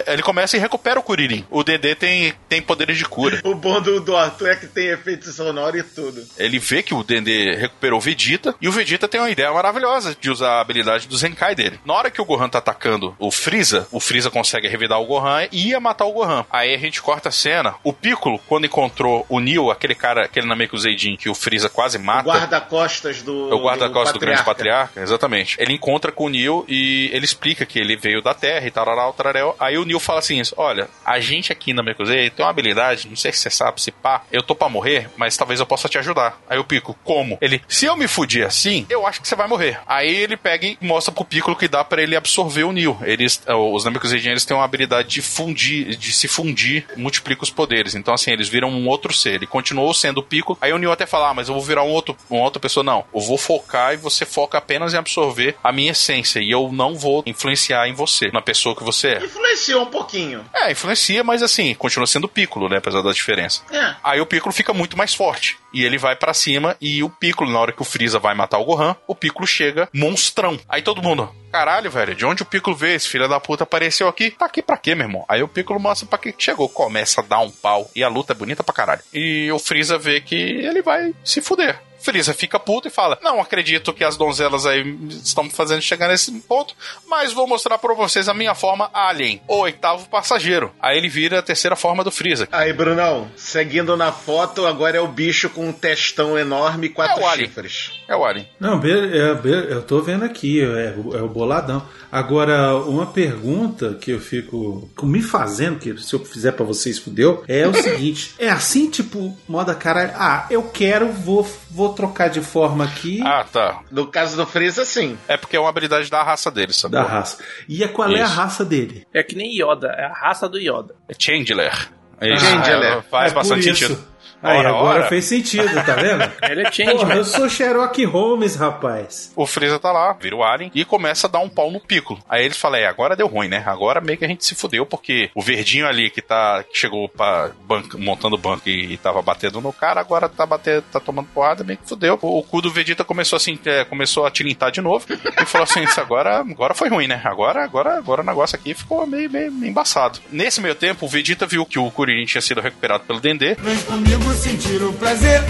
ele começa e recupera o Kuririn. O Dendê tem, tem poderes de cura. O bom do, do Arthur é que tem efeito sonoro e tudo. Ele vê que o Dendê recuperou o Vegeta e o Vegeta tem uma ideia maravilhosa de usar a habilidade do Zenkai dele. Na hora que o Gohan tá atacando o Freeza, o Freeza consegue revidar o Gohan e ia matar o Gohan. Aí a gente corta a cena. O Piccolo, quando encontrou o Neo, aquele cara, aquele Namekusei-Jin que o Freeza quase mata. Guarda-costas do. É o guarda-costas do, grande patriarca. exatamente. Ele encontra com o Neil e ele explica que ele veio da Terra e tal, tararel. Aí o Neil fala assim: Olha, a gente aqui na Mercosei tem uma habilidade, não sei se você sabe, se pá, eu tô pra morrer, mas talvez eu possa te ajudar. Aí o Pico, como? Ele, se eu me fudir assim, eu acho que você vai morrer. Aí ele pega e mostra pro Piccolo que dá pra ele absorver o Neil. Eles, eh, os Namekuseidian, eles têm uma habilidade de fundir, de se fundir, multiplica os poderes. Então assim, eles viram um outro ser. Ele continuou sendo o Piccolo. Aí o Neil até fala, ah, mas eu vou virar um outro, uma outra pessoa. Não, eu vou focar e você foca apenas em absorver a minha essência e eu não vou influenciar em você, na pessoa que você é. Influenciou um pouquinho. É, influencia, mas assim, continua sendo o Piccolo, né? Apesar da diferença. É. Aí o Piccolo fica muito mais forte. E ele vai pra cima e o Piccolo, na hora que o Freeza vai matar o Gohan, o Piccolo chega monstrão. Aí todo mundo, caralho, velho, de onde o Piccolo veio? Esse filho da puta apareceu aqui? Tá aqui pra quê, meu irmão? Aí o Piccolo mostra pra que chegou. Começa a dar um pau. E a luta é bonita pra caralho. E o Freeza vê que ele vai se fuder. Freeza fica puto e fala: Não acredito que as donzelas aí estão me fazendo chegar nesse ponto, mas vou mostrar pra vocês a minha forma Alien, o oitavo passageiro. Aí ele vira a terceira forma do Freeza. Aí, Brunão, seguindo na foto, agora é o bicho com um testão enorme e quatro É o Alien. chifres. É o Alien. Não, be- é, be- eu tô vendo aqui, é, o- é o boladão. Agora, uma pergunta que eu fico me fazendo, que se eu fizer pra vocês fudeu, é o seguinte: é assim, tipo, moda caralho, ah, eu quero, vou, vou trocar de forma aqui Ah, tá. No caso do Freeza, sim. É porque é uma habilidade da raça dele, sabe? da raça. E é qual é a Isso. raça dele? É que nem Yoda, é a raça do Yoda. É Chandler. É Ah, Chandler. Faz É bastante isso. sentido. Aí, Ora, agora ora. fez sentido, tá vendo? Ele é Porra, Changeman. eu sou Sherlock Holmes, rapaz. O Freeza tá lá, vira o Alien e começa a dar um pau no Piccolo. Aí eles falam, é, agora deu ruim, né? Agora meio que a gente se fudeu, porque o verdinho ali que tá que chegou pra banco, montando o banco e, e tava batendo no cara, agora tá batendo, tá tomando porrada, meio que fudeu. O, o cu do Vegeta começou assim, é, começou a tilintar de novo e falou assim, isso agora, agora foi ruim, né? Agora, agora, agora o negócio aqui ficou meio, meio embaçado. Nesse meio tempo, o Vegeta viu que o Kuririn tinha sido recuperado pelo Dendê Vem comigo sentir o prazer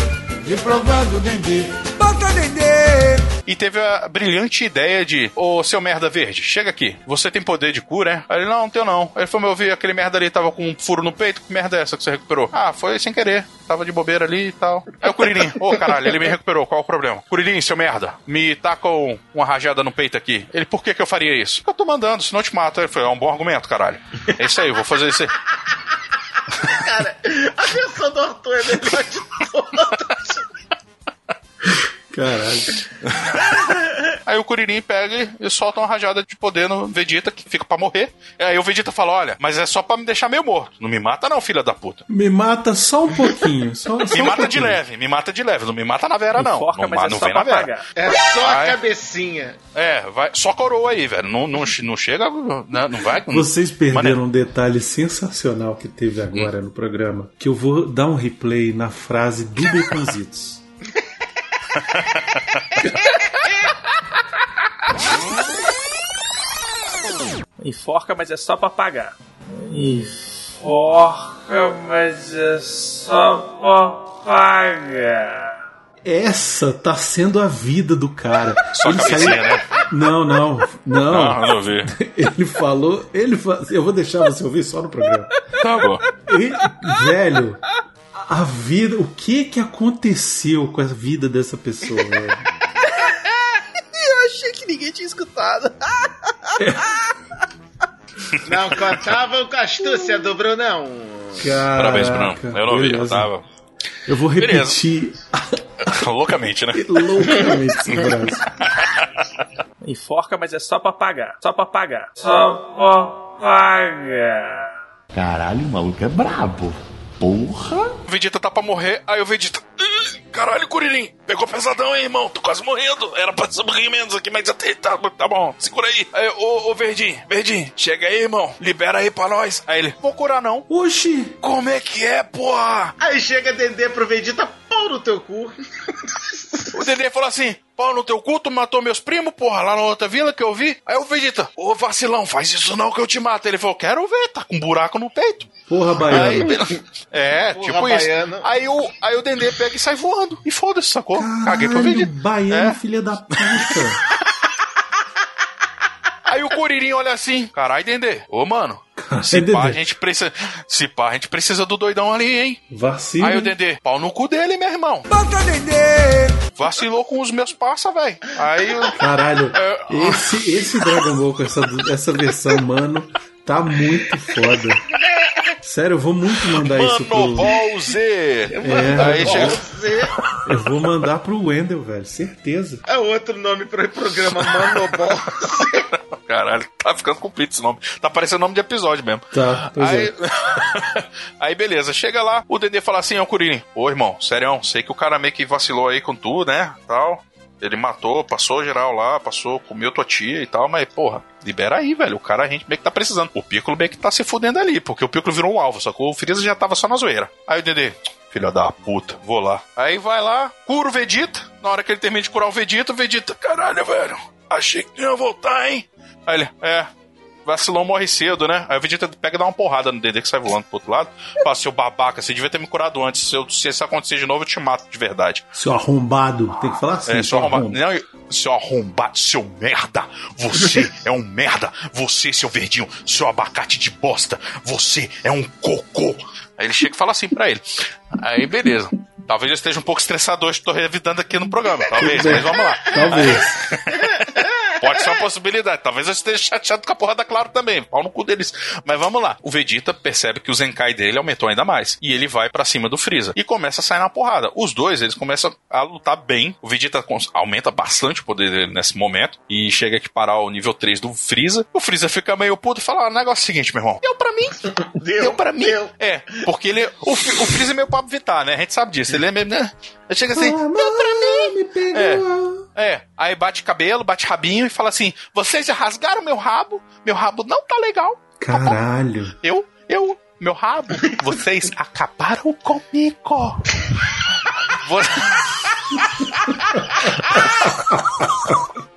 de provar do dendê. Bota dendê! E teve a brilhante ideia de: Ô seu merda verde, chega aqui. Você tem poder de cura, né? Aí ele: Não, não tenho não. Aí ele falou: Eu vi aquele merda ali, tava com um furo no peito. Que merda é essa que você recuperou? Ah, foi sem querer. Tava de bobeira ali e tal. Aí o Kuririn: Ô caralho, ele me recuperou. Qual o problema? Kuririn, seu merda, me taca um- uma rajada no peito aqui. Ele: Por que que eu faria isso? Eu tô mandando, senão eu te mato. Aí ele falou: É um bom argumento, caralho. É isso aí, eu vou fazer isso aí. Cara, a versão do Arthur é melhor de todas. Caralho. Aí o Kuririn pega e solta uma rajada de poder no Vegeta, que fica pra morrer. Aí o Vegeta fala: Olha, mas é só pra me deixar meio morto. Não me mata, não, filha da puta. Me mata só um pouquinho. Só, só Me um mata de pouquinho. leve, me mata de leve. Não me mata na vera, não. Não mas ma- é não só vem na vera. pagar. É só a Vai. cabecinha. É, vai, só coroa aí, velho. Não, não, não chega. Não, não vai. Vocês perderam um detalhe sensacional que teve agora no programa, que eu vou dar um replay na frase do Baconzitos. Enforca, mas é só pra pagar. Enforca, mas é só pra pagar. Essa tá sendo a vida do cara. Só Ele saiu, né? Não, não, não. Não. Ele falou. Ele fa... Eu vou deixar você ouvir só no programa. Tá bom. E, velho, a vida. O que que aconteceu com a vida dessa pessoa? Eu achei que ninguém tinha escutado. Não contavam com a astúcia do Brunão. Caraca, Parabéns, Bruno. Eu não vi, eu beleza. tava Eu vou repetir loucamente, né? loucamente essa frase. Enforca, mas é só pra pagar. Só pra pagar. Só pra pagar. Caralho, o maluco é brabo. Porra! O Vegeta tá pra morrer, aí o Vegeta. "Ih, Caralho, Kuririn, pegou pesadão, hein, irmão? Tô quase morrendo. Era pra ser um pouquinho menos aqui, mas até tá, tá bom, segura aí. Aí, ô, ô, Verdinho, Verdinho, chega aí, irmão. Libera aí pra nós. Aí ele, vou curar não. Oxi! Como é que é, porra? Aí chega Dendê pro Vegeta, pau no teu cu. O Dedê falou assim: pau no teu cu, tu matou meus primos, porra, lá na outra vila que eu vi. Aí o Vegeta, ô vacilão, faz isso não que eu te mato. Ele falou: quero ver, tá com um buraco no peito. Porra, Aí, baiano. é, Porra, tipo isso. baiano. Aí o, aí o Dendê pega e sai voando. E foda-se, sacou? Caguei pro Caralho, Vegeta. baiano, É. filha da puta. Aí o Curirim olha assim, carai, Dendê. Ô, mano, se pá, a gente precisa. Se pá, a gente precisa do doidão ali, hein? Vacilo. Aí o Dendê, pau no cu dele, meu irmão. Bota Dendê! Vacilou com os meus passa, velho. Aí o. Caralho, É. esse, esse Dragon Ball com essa, essa versão, mano, tá muito foda. Sério, eu vou muito mandar isso pro. Mano Ball Z. É. Aí chega. Eu vou mandar pro Wendel, velho, certeza. É outro nome pro programa Manobol. Caralho, tá ficando comprido esse nome. Tá parecendo nome de episódio mesmo. Tá, pois Aí, é. aí beleza, chega lá, o Dendê fala assim, ó, Curirim, ô irmão, sério, sei que o cara meio que vacilou aí com tu, né, tal. Ele matou, passou geral lá, passou, comeu tua tia e tal, mas, porra, libera aí, velho. O cara a gente meio que tá precisando. O Piccolo meio que tá se fudendo ali, porque o Piccolo virou um alvo, sacou? O Freeza já tava só na zoeira. Aí o Dendê, filha da puta, vou lá. Aí vai lá, cura o Vegeta. Na hora que ele termina de curar o Vegeta, o Vegeta, caralho, velho, achei que ia voltar, hein? Aí ele, é, vacilão morre cedo, né? Aí o Vegeta pega e dá uma porrada no Dendê que sai voando pro outro lado. Fala, seu babaca, você devia ter me curado antes. Se, eu- se isso acontecer de novo, eu te mato de verdade. Seu arrombado. Tem que falar assim. é, seu arrombado. arrombado. Não, eu- seu arrombado, seu merda. Você é um merda. Você, seu verdinho, seu abacate de bosta. Você é um cocô. Aí ele chega e fala assim pra ele. Aí, beleza. Talvez eu esteja um pouco estressado hoje, tô revidando aqui no programa. Talvez, mas vamos lá. Talvez. Pode ser uma possibilidade. Talvez eu esteja chateado com a porra da Claro também. Pau no cu deles. Mas vamos lá. O Vegeta percebe que o Zenkai dele aumentou ainda mais. E ele vai pra cima do Freeza. E começa a sair na porrada. Os dois, eles começam a lutar bem. O Vegeta aumenta bastante o poder dele nesse momento. E chega a equiparar o nível 3 do Freeza. O Freeza fica meio puto e fala: ah, o negócio é o seguinte, meu irmão. Deu pra mim. Deu, pra mim. É, porque ele. O, Fre- o Freeza é meio Pablo Vittar, né? A gente sabe disso. Ele é meio. Né? Ele chega assim. Deu pra mim. É. É, aí bate cabelo, bate rabinho e fala assim: vocês já rasgaram meu rabo, meu rabo não tá legal. Caralho. Eu, eu, meu rabo, vocês acabaram comigo.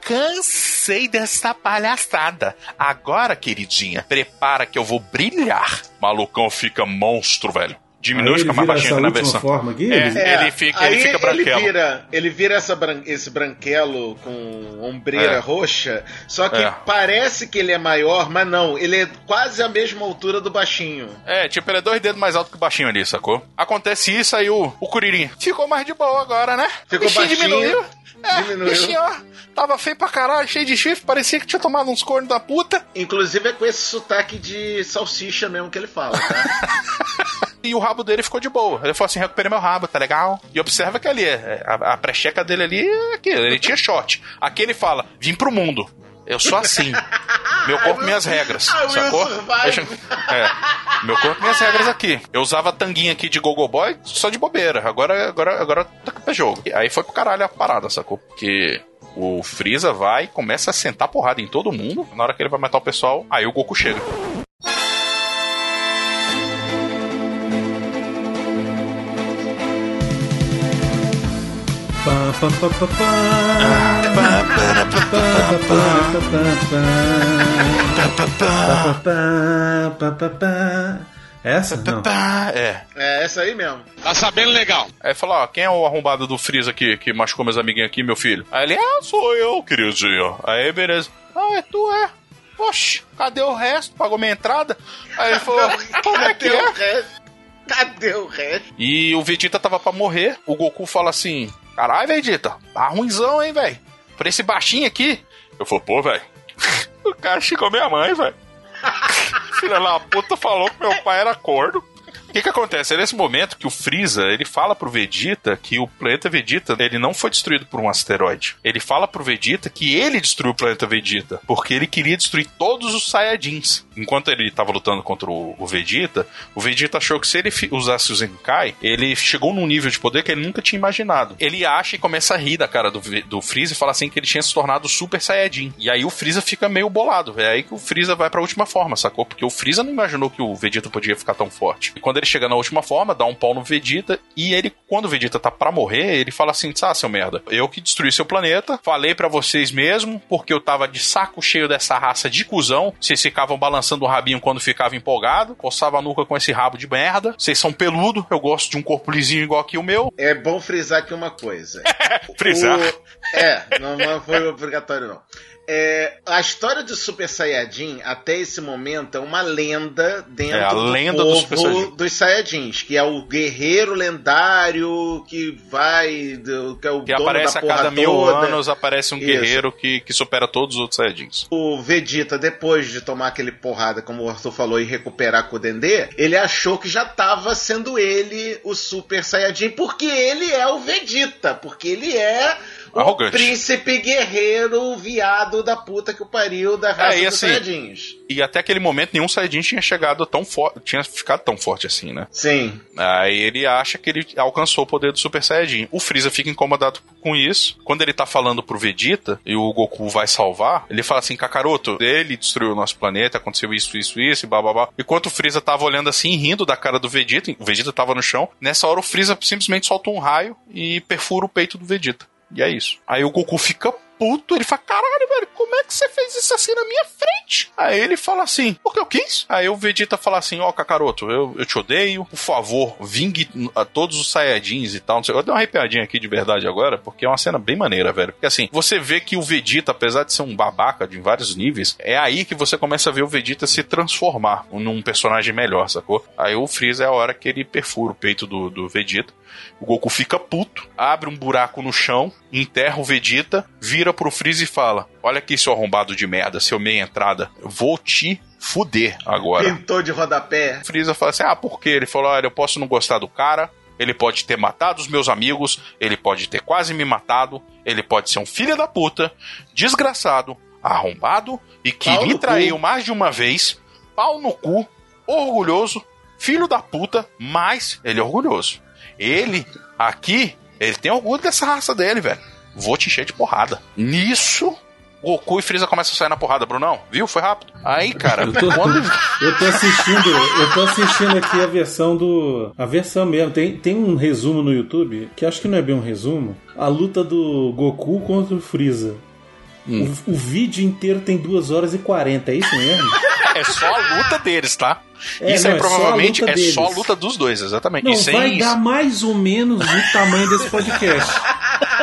Cansei dessa palhaçada. Agora, queridinha, prepara que eu vou brilhar. Malucão fica monstro, velho. Diminui, ele fica mais vira baixinho na versão. forma aqui? É, Ele- ele fica, ele aí fica branquelo. Ele vira, ele vira essa bran- esse branquelo com ombreira É. roxa, só que É. parece que ele é maior, mas não, ele é quase a mesma altura do baixinho. É, tipo, ele é dois dedos mais alto que o baixinho ali, sacou? Acontece isso, aí o, o Curirim ficou mais de boa agora, né? Ficou baixinho, diminuiu. É, diminuiu. bichinho, ó, tava feio pra caralho, cheio de chifre, parecia que tinha tomado uns cornos da puta. Inclusive é com esse sotaque de salsicha mesmo que ele fala, tá? E o rabo dele ficou de boa. Ele falou assim: recuperei meu rabo, tá legal? E observa que ali, é, a, a precheca dele ali é aquilo, ele tinha shot. Aqui ele fala: vim pro mundo. Eu sou assim. Meu corpo, minhas regras. Will Sacou? Deixa- É. Meu corpo, minhas regras aqui. Eu usava tanguinha aqui de Gogo Boy só de bobeira. Agora, agora, agora tá pra jogo. E aí foi pro caralho a parada, sacou? Porque o Freeza vai e começa a sentar porrada em todo mundo. Na hora que ele vai matar o pessoal, aí o Goku chega. Essa? Não. É. É essa aí mesmo. Tá sabendo legal. Aí falou, ó, quem é o arrombado do Freeza aqui, que machucou meus amiguinhos aqui, meu filho? Aí ele, ah, sou eu, queridinho. Aí, beleza. Ah, é tu, é. Oxe, cadê o resto? Pagou minha entrada? Aí ele falou, como é que Cadê o é? resto? Cadê o resto? E o Vegeta tava pra morrer. O Goku fala assim: Caralho, Vegeta, tá ruimzão, hein, velho? Por esse baixinho aqui. Eu falei, pô, velho. o cara xingou minha mãe, velho. Filha da puta falou que meu pai era corno. O que que acontece? É nesse momento que o Freeza, ele fala pro Vegeta que o planeta Vegeta, ele não foi destruído por um asteroide. Ele fala pro Vegeta que ele destruiu o planeta Vegeta, porque ele queria destruir todos os Saiyajins. Enquanto ele tava lutando contra o, o Vegeta, o Vegeta achou que se ele usasse o Zenkai, ele chegou num nível de poder que ele nunca tinha imaginado. Ele acha e começa a rir da cara do, do Freeza e fala assim que ele tinha se tornado Super Saiyajin. E aí o Freeza fica meio bolado. É aí que o Freeza vai pra última forma, sacou? Porque o Freeza não imaginou que o Vegeta podia ficar tão forte. E quando ele chega na última forma, dá um pau no Vegeta e ele, quando o Vegeta tá pra morrer, ele fala assim: Ah, seu merda, eu que destruí seu planeta, falei pra vocês mesmo, porque eu tava de saco cheio dessa raça de cuzão. Vocês ficavam balançando o rabinho quando ficava empolgado, coçava a nuca com esse rabo de merda. Vocês são peludo, eu gosto de um corpo lisinho igual aqui o meu. É bom frisar aqui uma coisa. Frisar. O- É, não, não foi obrigatório, não. É, a história do Super Saiyajin, até esse momento, é uma lenda dentro É, a lenda do povo Saiyajin. dos Saiyajins, que é o guerreiro lendário que vai. que é o Que dono aparece da a cada mil toda. anos, aparece um Isso. guerreiro que, que supera todos os outros Saiyajins. O Vegeta, depois de tomar aquele porrada, como o Arthur falou, e recuperar com o Dendê, ele achou que já estava sendo ele o Super Saiyajin, porque ele é o Vegeta, porque ele é o Arrogante. príncipe guerreiro viado da puta que o pariu da raça É, e dos assim, Saiyajins. E até aquele momento nenhum Saiyajin tinha chegado tão forte, tinha ficado tão forte assim, né? Sim. Aí ele acha que ele alcançou o poder do Super Saiyajin. O Freeza fica incomodado com isso. Quando ele tá falando pro Vegeta e o Goku vai salvar, ele fala assim: Kakaroto, ele destruiu o nosso planeta, aconteceu isso, isso, isso, e blá blá blá. Enquanto o Freeza tava olhando assim, rindo da cara do Vegeta, o Vegeta tava no chão. Nessa hora o Freeza simplesmente solta um raio e perfura o peito do Vegeta. E é isso. Aí o Goku fica puto, ele fala: Caralho, velho, como é que você fez isso assim na minha frente? Aí ele fala assim: Porque eu quis. Aí o Vegeta fala assim: Ó, Kakaroto, eu, eu te odeio, por favor, vingue a todos os Saiyajins e tal. Não sei. Eu dei uma arrepiadinha aqui de verdade agora, porque é uma cena bem maneira, velho. Porque assim, você vê que o Vegeta, apesar de ser um babaca de vários níveis, é aí que você começa a ver o Vegeta se transformar num personagem melhor, sacou? Aí o Freeza é a hora que ele perfura o peito do, do Vegeta. O Goku fica puto, abre um buraco no chão, enterra o Vegeta, vira pro Freeza e fala: Olha aqui, seu arrombado de merda, seu meia entrada, vou te fuder agora. Pintou de rodapé. O Freeza fala assim: Ah, por quê? Ele falou: Olha, eu posso não gostar do cara, ele pode ter matado os meus amigos, ele pode ter quase me matado, ele pode ser um filho da puta, desgraçado, arrombado e que Pau me traiu cu. mais de uma vez, pau no cu, orgulhoso, filho da puta, mas ele é orgulhoso. Ele, aqui, ele tem orgulho dessa raça dele, velho. Vou te encher de porrada. Nisso, Goku e Freeza começam a sair na porrada, Brunão. Viu? Foi rápido. Aí, cara, Eu tô, quando. eu tô assistindo, eu tô assistindo aqui a versão do. A versão mesmo. Tem, tem um resumo no YouTube, que acho que não é bem um resumo. A luta do Goku contra o Freeza. Hum. O, o vídeo inteiro tem 2 horas e 40, é isso mesmo? É só a luta deles, tá? É, Isso não, aí é só provavelmente luta é deles. só a luta dos dois, exatamente. Não, e sem vai dar mais ou menos o tamanho desse podcast.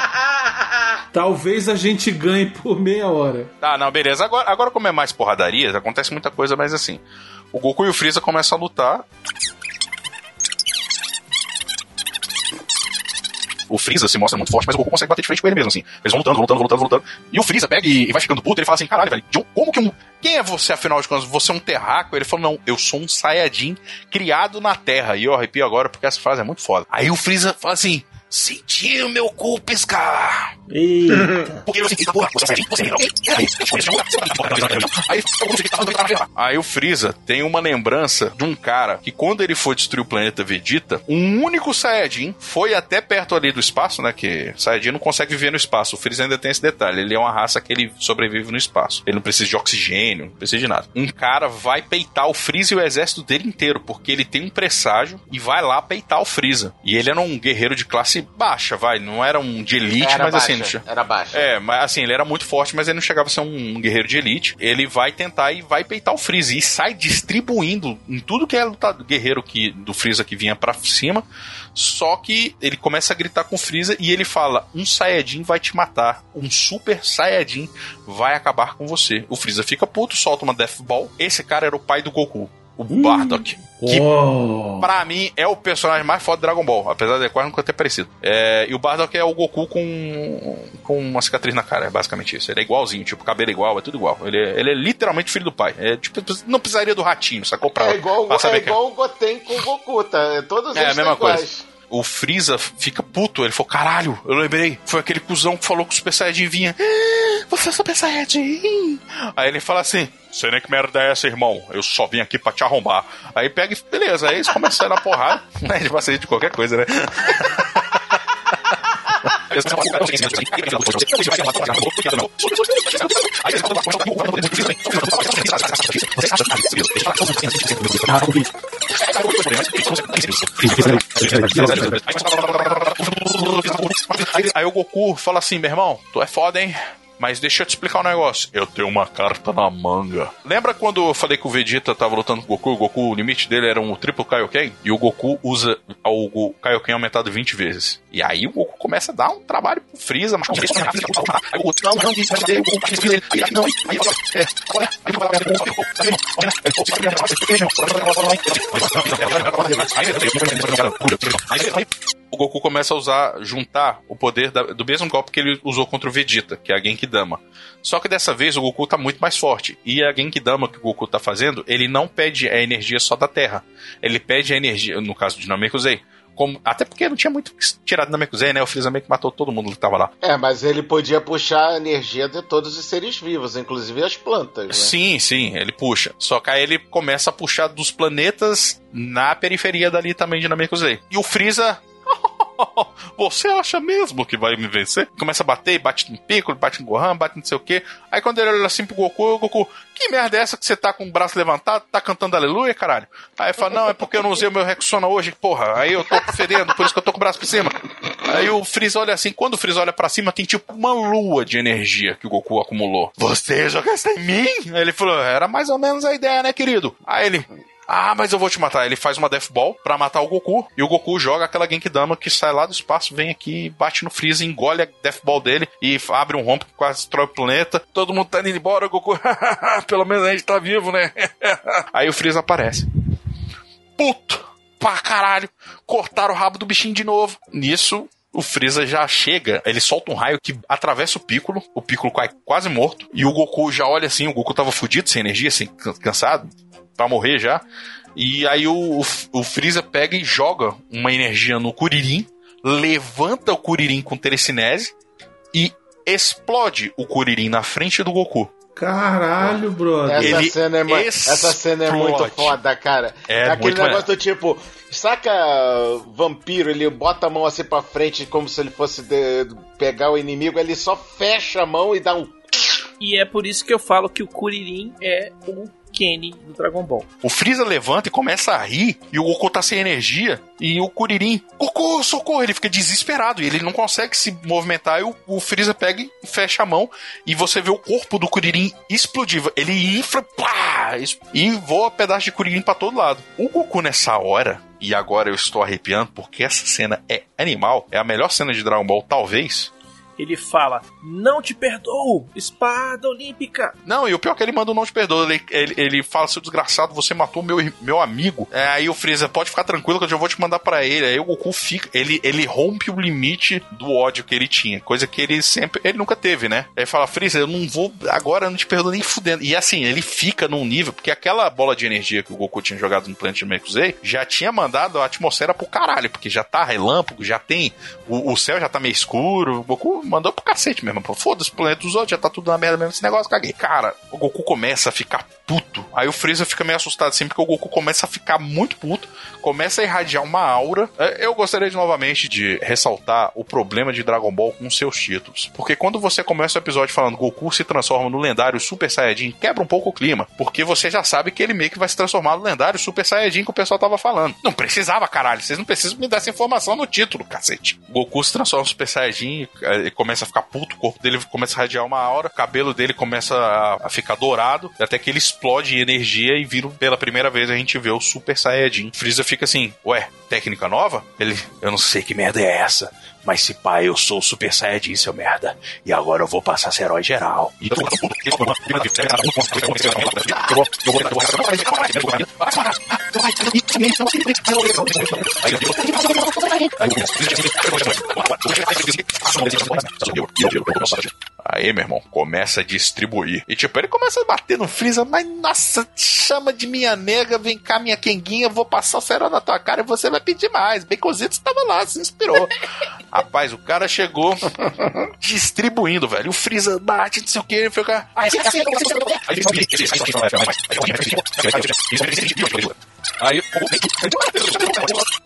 Talvez a gente ganhe por meia hora. Tá, não, beleza. Agora, agora como é mais porradaria, acontece muita coisa, mas assim. O Goku e o Freeza começam a lutar. O Freeza se mostra muito forte, mas o Goku consegue bater de frente com ele mesmo, assim. Eles vão lutando, vão lutando, vão lutando, vão lutando. E o Freeza pega e, vai ficando puto, ele fala assim, caralho, velho, como que um... Quem é você, afinal de contas? Você é um terráqueo? Ele falou, não, eu sou um Saiyajin criado na Terra. E eu arrepio agora porque essa frase é muito foda. Aí o Freeza fala assim, senti o meu cu piscar. Eita. Aí, Aí o Freeza tem uma lembrança de um cara que quando ele foi destruir o planeta Vegeta, um único Saiyajin foi até perto ali do espaço, né? Que Saiyajin não consegue viver no espaço. O Freeza ainda tem esse detalhe. Ele é uma raça que ele sobrevive no espaço. Ele não precisa de oxigênio, não precisa de nada. Um cara vai peitar o Freeza e o exército dele inteiro, porque ele tem um presságio e vai lá peitar o Freeza. E ele era um guerreiro de classe baixa, vai. Não era um de elite, Era mas assim, che- era baixa. É, mas assim, ele era muito forte, mas ele não chegava a ser um guerreiro de elite. Ele vai tentar e vai peitar o Freeza e sai distribuindo em tudo que é lutado, guerreiro que, do Freeza que vinha pra cima. Só que ele começa a gritar com o Freeza e ele fala: Um Saiyajin vai te matar. Um Super Saiyajin vai acabar com você. O Freeza fica puto, solta uma Death Ball. Esse cara era o pai do Goku, o Bardock. Que Oh. Pra mim, é o personagem mais foda do Dragon Ball, apesar de quase nunca ter parecido. É, e o Bardock é o Goku com, com uma cicatriz na cara, é basicamente isso. Ele é igualzinho, tipo, cabelo igual, é tudo igual. Ele é, ele é literalmente filho do pai. É, tipo, não precisaria do ratinho, sacou? Pra, É igual, pra é saber que- igual o Goten com o Goku, tá? Todos É eles a mesma são coisa. iguais. O Freeza fica puto. Ele falou: caralho, eu lembrei. Foi aquele cuzão que falou que o Super Saiyajin vinha. "Ah, Você é Super Saiyajin. Aí ele fala assim: Sei nem que merda é essa, irmão. Eu só vim aqui pra te arrombar. Aí pega e beleza. Aí eles começam a sair na porrada. Né? Assim, de qualquer coisa, né? Aí o Goku fala assim, meu irmão, tu é foda, hein? Mas deixa eu te explicar um negócio. Eu tenho uma carta na manga. Lembra quando eu falei que o Vegeta tava lutando com o Goku? O Goku, o limite dele era um triplo Kaioken? E o Goku usa o Kaioken aumentado 20 vezes. E aí o Goku começa a dar um trabalho pro Freeza. Mas... O Goku, é, começa a usar, juntar o poder da- do mesmo golpe que ele usou contra o Vegeta, que é a Genkidama. Só que dessa vez o Goku tá muito mais forte. E a Genkidama que o Goku tá fazendo, ele não pede a energia só da Terra. Ele pede a energia, no caso de Namekusei, como, até porque não tinha muito que tirar do Namekusei, né? O Freeza meio que matou todo mundo que tava lá. É, mas ele podia puxar a energia de todos os seres vivos, inclusive as plantas, né? Sim, sim, ele puxa. Só que aí ele começa a puxar dos planetas na periferia dali também de Namekusei. E o Freeza. Você acha mesmo que vai me vencer? Começa a bater, bate no Piccolo, bate no Gohan, bate não sei o quê. Aí quando ele olha assim pro Goku, o Goku, que merda é essa que você tá com o braço levantado, tá cantando aleluia, caralho? Aí fala, não, é porque eu não usei o meu Rexona hoje, porra. Aí eu tô fedendo, por isso que eu tô com o braço pra cima. Aí o Freeza olha assim, quando o Freeza olha pra cima, tem tipo uma lua de energia que o Goku acumulou. Você jogaste em mim? Aí ele falou, era mais ou menos a ideia, né, querido? Aí ele, ah, mas eu vou te matar. Ele faz uma Death Ball pra matar o Goku. E o Goku joga aquela Genkidama que sai lá do espaço, vem aqui, bate no Freeza, engole a Death Ball dele e abre um rompo que quase destrói o planeta. Todo mundo tá indo embora, o Goku. Pelo menos a gente tá vivo, né? Aí o Freeza aparece. Puto! Pra caralho! Cortaram o rabo do bichinho de novo. Nisso, o Freeza já chega, ele solta um raio que atravessa o Piccolo, o Piccolo cai quase morto, e o Goku já olha assim, o Goku tava fudido, sem energia, can- cansado, pra morrer já. E aí o, o, o Freeza pega e joga uma energia no Kuririn, levanta o Kuririn com telecinese e explode o Kuririn na frente do Goku. Caralho, brother. Essa Ele cena, é, essa cena é muito foda, cara. É aquele muito negócio do tipo, saca vampiro, ele bota a mão assim pra frente como se ele fosse de- pegar o inimigo, ele só fecha a mão e dá um. E é por isso que eu falo que o Kuririn é o Kenny do Dragon Ball. O Freeza levanta e começa a rir, e o Goku tá sem energia, e o Kuririn, Goku, socorro, ele fica desesperado, e ele não consegue se movimentar, e o, o Freeza pega e fecha a mão, e você vê o corpo do Kuririn explodir, ele infla, pá, e voa pedaço de Kuririn pra todo lado. O Goku nessa hora, e agora eu estou arrepiando, porque essa cena é animal, é a melhor cena de Dragon Ball, talvez, Ele fala: Não te perdoo, espada olímpica. Não, e o pior é que ele manda não te perdoa. Ele, ele, ele fala, seu desgraçado, você matou meu, meu amigo. É, aí o Freeza, pode ficar tranquilo que eu já vou te mandar pra ele. Aí o Goku fica. Ele, ele rompe o limite do ódio que ele tinha. Coisa que ele sempre. Ele nunca teve, né? Aí ele fala, Freeza, eu não vou. Agora eu não te perdoo nem fudendo. E assim, ele fica num nível. Porque aquela bola de energia que o Goku tinha jogado no planeta de Mekuzei já tinha mandado a atmosfera pro caralho. Porque já tá relâmpago, já tem. O, o céu já tá meio escuro. O Goku mandou pro cacete mesmo. Foda-se o planeta dos outros, já tá tudo na merda mesmo esse negócio, caguei. Cara, o Goku começa a ficar puto. Aí o Freeza fica meio assustado assim, porque o Goku começa a ficar muito puto começa a irradiar uma aura. É, Eu gostaria de novamente de ressaltar o problema de Dragon Ball com seus títulos. Porque quando você começa o episódio falando Goku se transforma no lendário Super Saiyajin, quebra um pouco o clima. Porque você já sabe que ele meio que vai se transformar no lendário Super Saiyajin que o pessoal tava falando. Não precisava, caralho. Vocês não precisam me dar essa informação no título, cacete. Goku se transforma no Super Saiyajin, ele começa a ficar puto, o corpo dele começa a radiar uma aura, o cabelo dele começa a ficar dourado, até que ele explode em energia e vira pela primeira vez a gente vê o Super Saiyajin. Freeza fica assim, ué, técnica nova? Ele, eu não sei que merda é essa. Mas se pai, eu sou o Super Saiyajin, seu merda. E agora eu vou passar a ser herói geral. Aí, meu irmão, começa a distribuir. E tipo, ele começa a bater no Freeza, mas nossa, chama de minha nega, vem cá, minha quenguinha, vou passar o cerol na tua cara e você vai pedir mais. Baconzitos estava lá, se inspirou. Rapaz, o cara chegou distribuindo, velho. O Freeza bate, não sei o que, ele fica. Aí.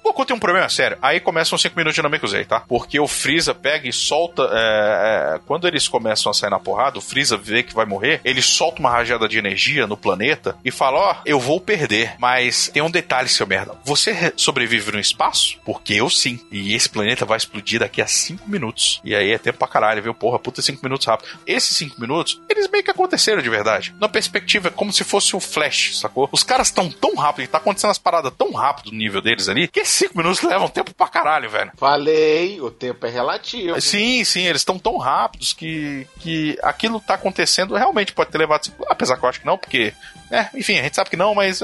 O Goku tem um problema sério. Aí começam 5 minutos de Namekusei, tá? Porque o Freeza pega e solta. é, é, quando eles começam a sair na porrada, o Freeza vê que vai morrer, ele solta uma rajada de energia no planeta e fala: Ó, eu vou perder. Mas tem um detalhe, seu merda. Você re- sobrevive no espaço? Porque eu sim. E esse planeta vai explodir daqui a 5 minutos. E aí é tempo pra caralho, viu? Porra, puta 5 minutos rápido. Esses 5 minutos, eles meio que aconteceram de verdade. Na perspectiva, é como se fosse um flash, sacou? Os caras estão tão rápido, e tá acontecendo as paradas tão rápido no nível deles ali, que 5 minutos levam tempo pra caralho, velho. Falei, o tempo é relativo. Sim, sim, eles estão tão rápidos que, que aquilo tá acontecendo realmente pode ter levado. Apesar que eu acho que não, porque. É, enfim, a gente sabe que não, mas.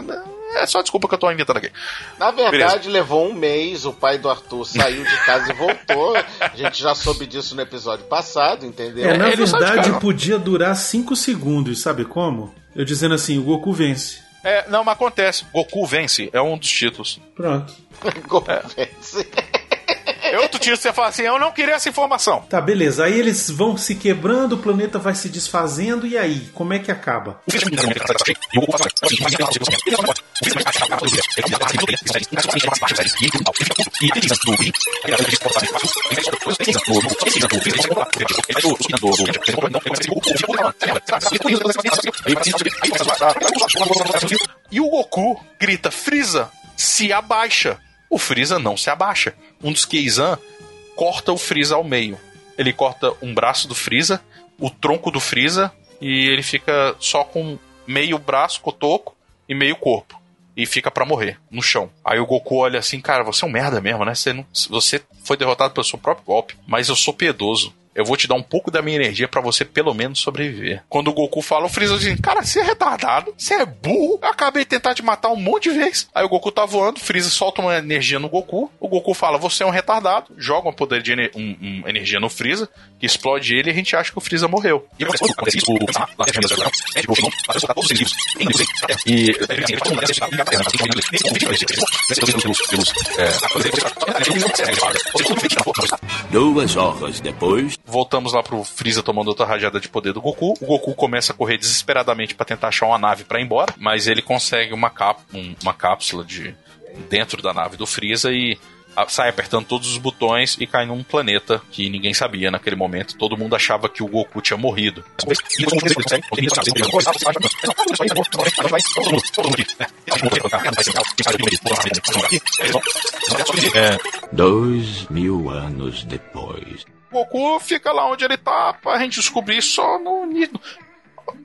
É só desculpa que eu tô inventando aqui. Na verdade, Beleza. levou um mês, o pai do Arthur saiu de casa e voltou. A gente já soube disso no episódio passado, entendeu? É, na Ele verdade podia durar 5 segundos, sabe como? Eu dizendo assim, o Goku vence. É, não, mas acontece. Goku vence, é um dos títulos. Pronto. Goku vence. É outro que você fala assim: eu não queria essa informação. Tá, beleza. Aí eles vão se quebrando, o planeta vai se desfazendo, e aí? Como é que acaba? E o Goku grita: Freeza, se abaixa. O Freeza não se abaixa. Um dos Keizan corta o Freeza ao meio. Ele corta um braço do Freeza, o tronco do Freeza, e ele fica só com meio braço, cotoco, e meio corpo. E fica pra morrer no chão. Aí o Goku olha assim, cara, você é um merda mesmo, né? Você, não, você foi derrotado pelo seu próprio golpe, mas eu sou piedoso. Eu vou te dar um pouco da minha energia pra você pelo menos sobreviver. Quando o Goku fala, o Freeza diz: Cara, você é retardado, você é burro. Eu acabei de tentar te matar um monte de vezes. Aí o Goku tá voando, o Freeza solta uma energia no Goku. O Goku fala: Você é um retardado. Joga um poder de ener- um- um energia no Freeza, explode ele e a gente acha que o Freeza morreu. E Duas horas depois. Voltamos lá pro Freeza tomando outra rajada de poder do Goku. O Goku começa a correr desesperadamente pra tentar achar uma nave pra ir embora, mas ele consegue uma, cap um- uma cápsula de dentro da nave do Freeza e sai apertando todos os botões e cai num planeta que ninguém sabia naquele momento. Todo mundo achava que o Goku tinha morrido. Dois mil anos depois. Goku fica lá onde ele tá pra gente descobrir só no início.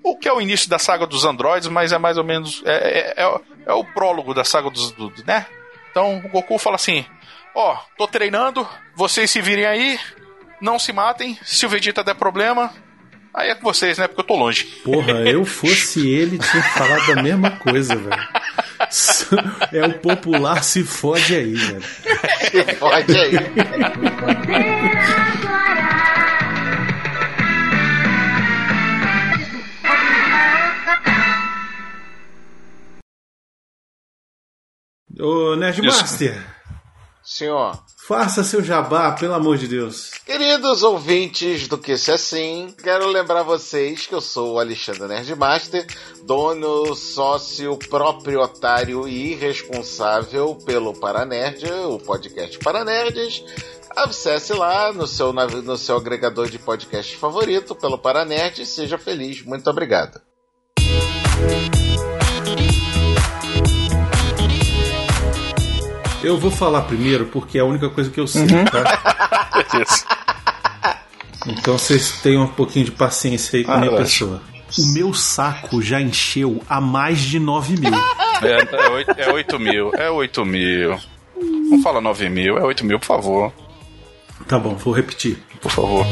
O que é o início da saga dos androides, mas é mais ou menos. É, é, é o- é o prólogo da saga dos. do- né? Então o Goku fala assim: Ó, tô treinando, vocês se virem aí, não se matem, se o Vegeta der problema, aí é com vocês, né? Porque eu tô longe. Porra, eu fosse ele, tinha falado a mesma coisa, velho. É o popular se fode aí, velho. Se fode aí. Ô, Nerdmaster, Senhor. Faça seu jabá, pelo amor de Deus. Queridos ouvintes do Que Se Assim, quero lembrar vocês que eu sou o Alexandre Nerdmaster, dono, sócio, proprietário e responsável pelo Paranerd, o podcast Paranerds. Acesse lá no seu, no seu agregador de podcast favorito pelo Paranerd e seja feliz. Muito obrigado. Eu vou falar primeiro porque é a única coisa que eu sei, Uhum. tá? Então vocês tenham um pouquinho de paciência aí com a minha Ah, pessoa. O meu saco já encheu a mais de 9 mil. É, é, oito- é 8 mil, é 8 mil. Não fala 9 mil, é 8 mil, por favor. Tá bom, vou repetir. Por favor.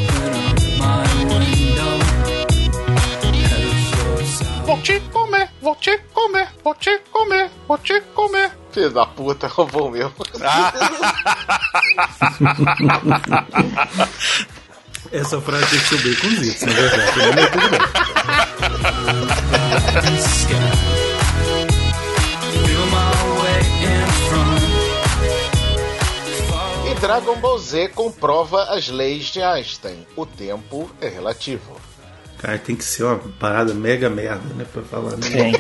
Vou te comer, vou te comer, vou te comer, vou te comer. Filho da puta, roubou o meu. Essa frase tem que ser baconzitos, na verdade. né? Mas tudo bem. E Dragon Ball Z comprova as leis de Einstein. O tempo é relativo. Cara, tem que ser uma parada mega merda, né? Pra falar. Né? Tem.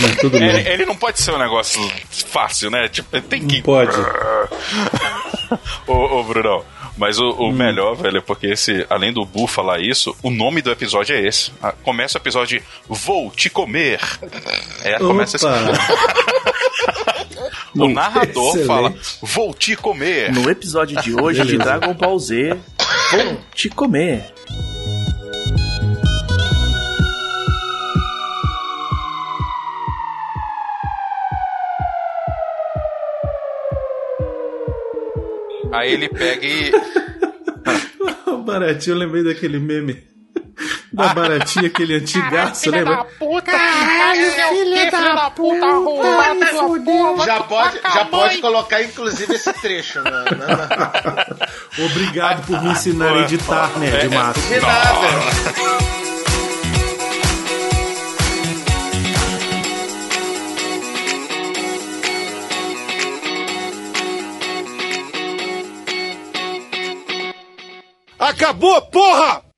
Mas tudo bem. Ele, ele não pode ser um negócio fácil, né? Tipo, tem que. pode. ô, ô, Brunão. Mas o, Hum. o melhor, velho, é porque esse, além do Bu falar isso, o nome do episódio é esse. Ah, Começa o episódio de Vou te comer. É, começa assim. O narrador Excelente. fala: Vou te comer. No episódio de hoje de. Dragon Ball Z, vou te comer. Aí ele pega e. O Baratinho, eu lembrei daquele meme. Da Baratinha, aquele antigaço, lembra? Puta, Caralho, filho da puta, sua porra. Já pode, já pode colocar, inclusive, esse trecho. Na, na- Obrigado por me ensinar a editar, né, de massa. De nada. Acabou, porra!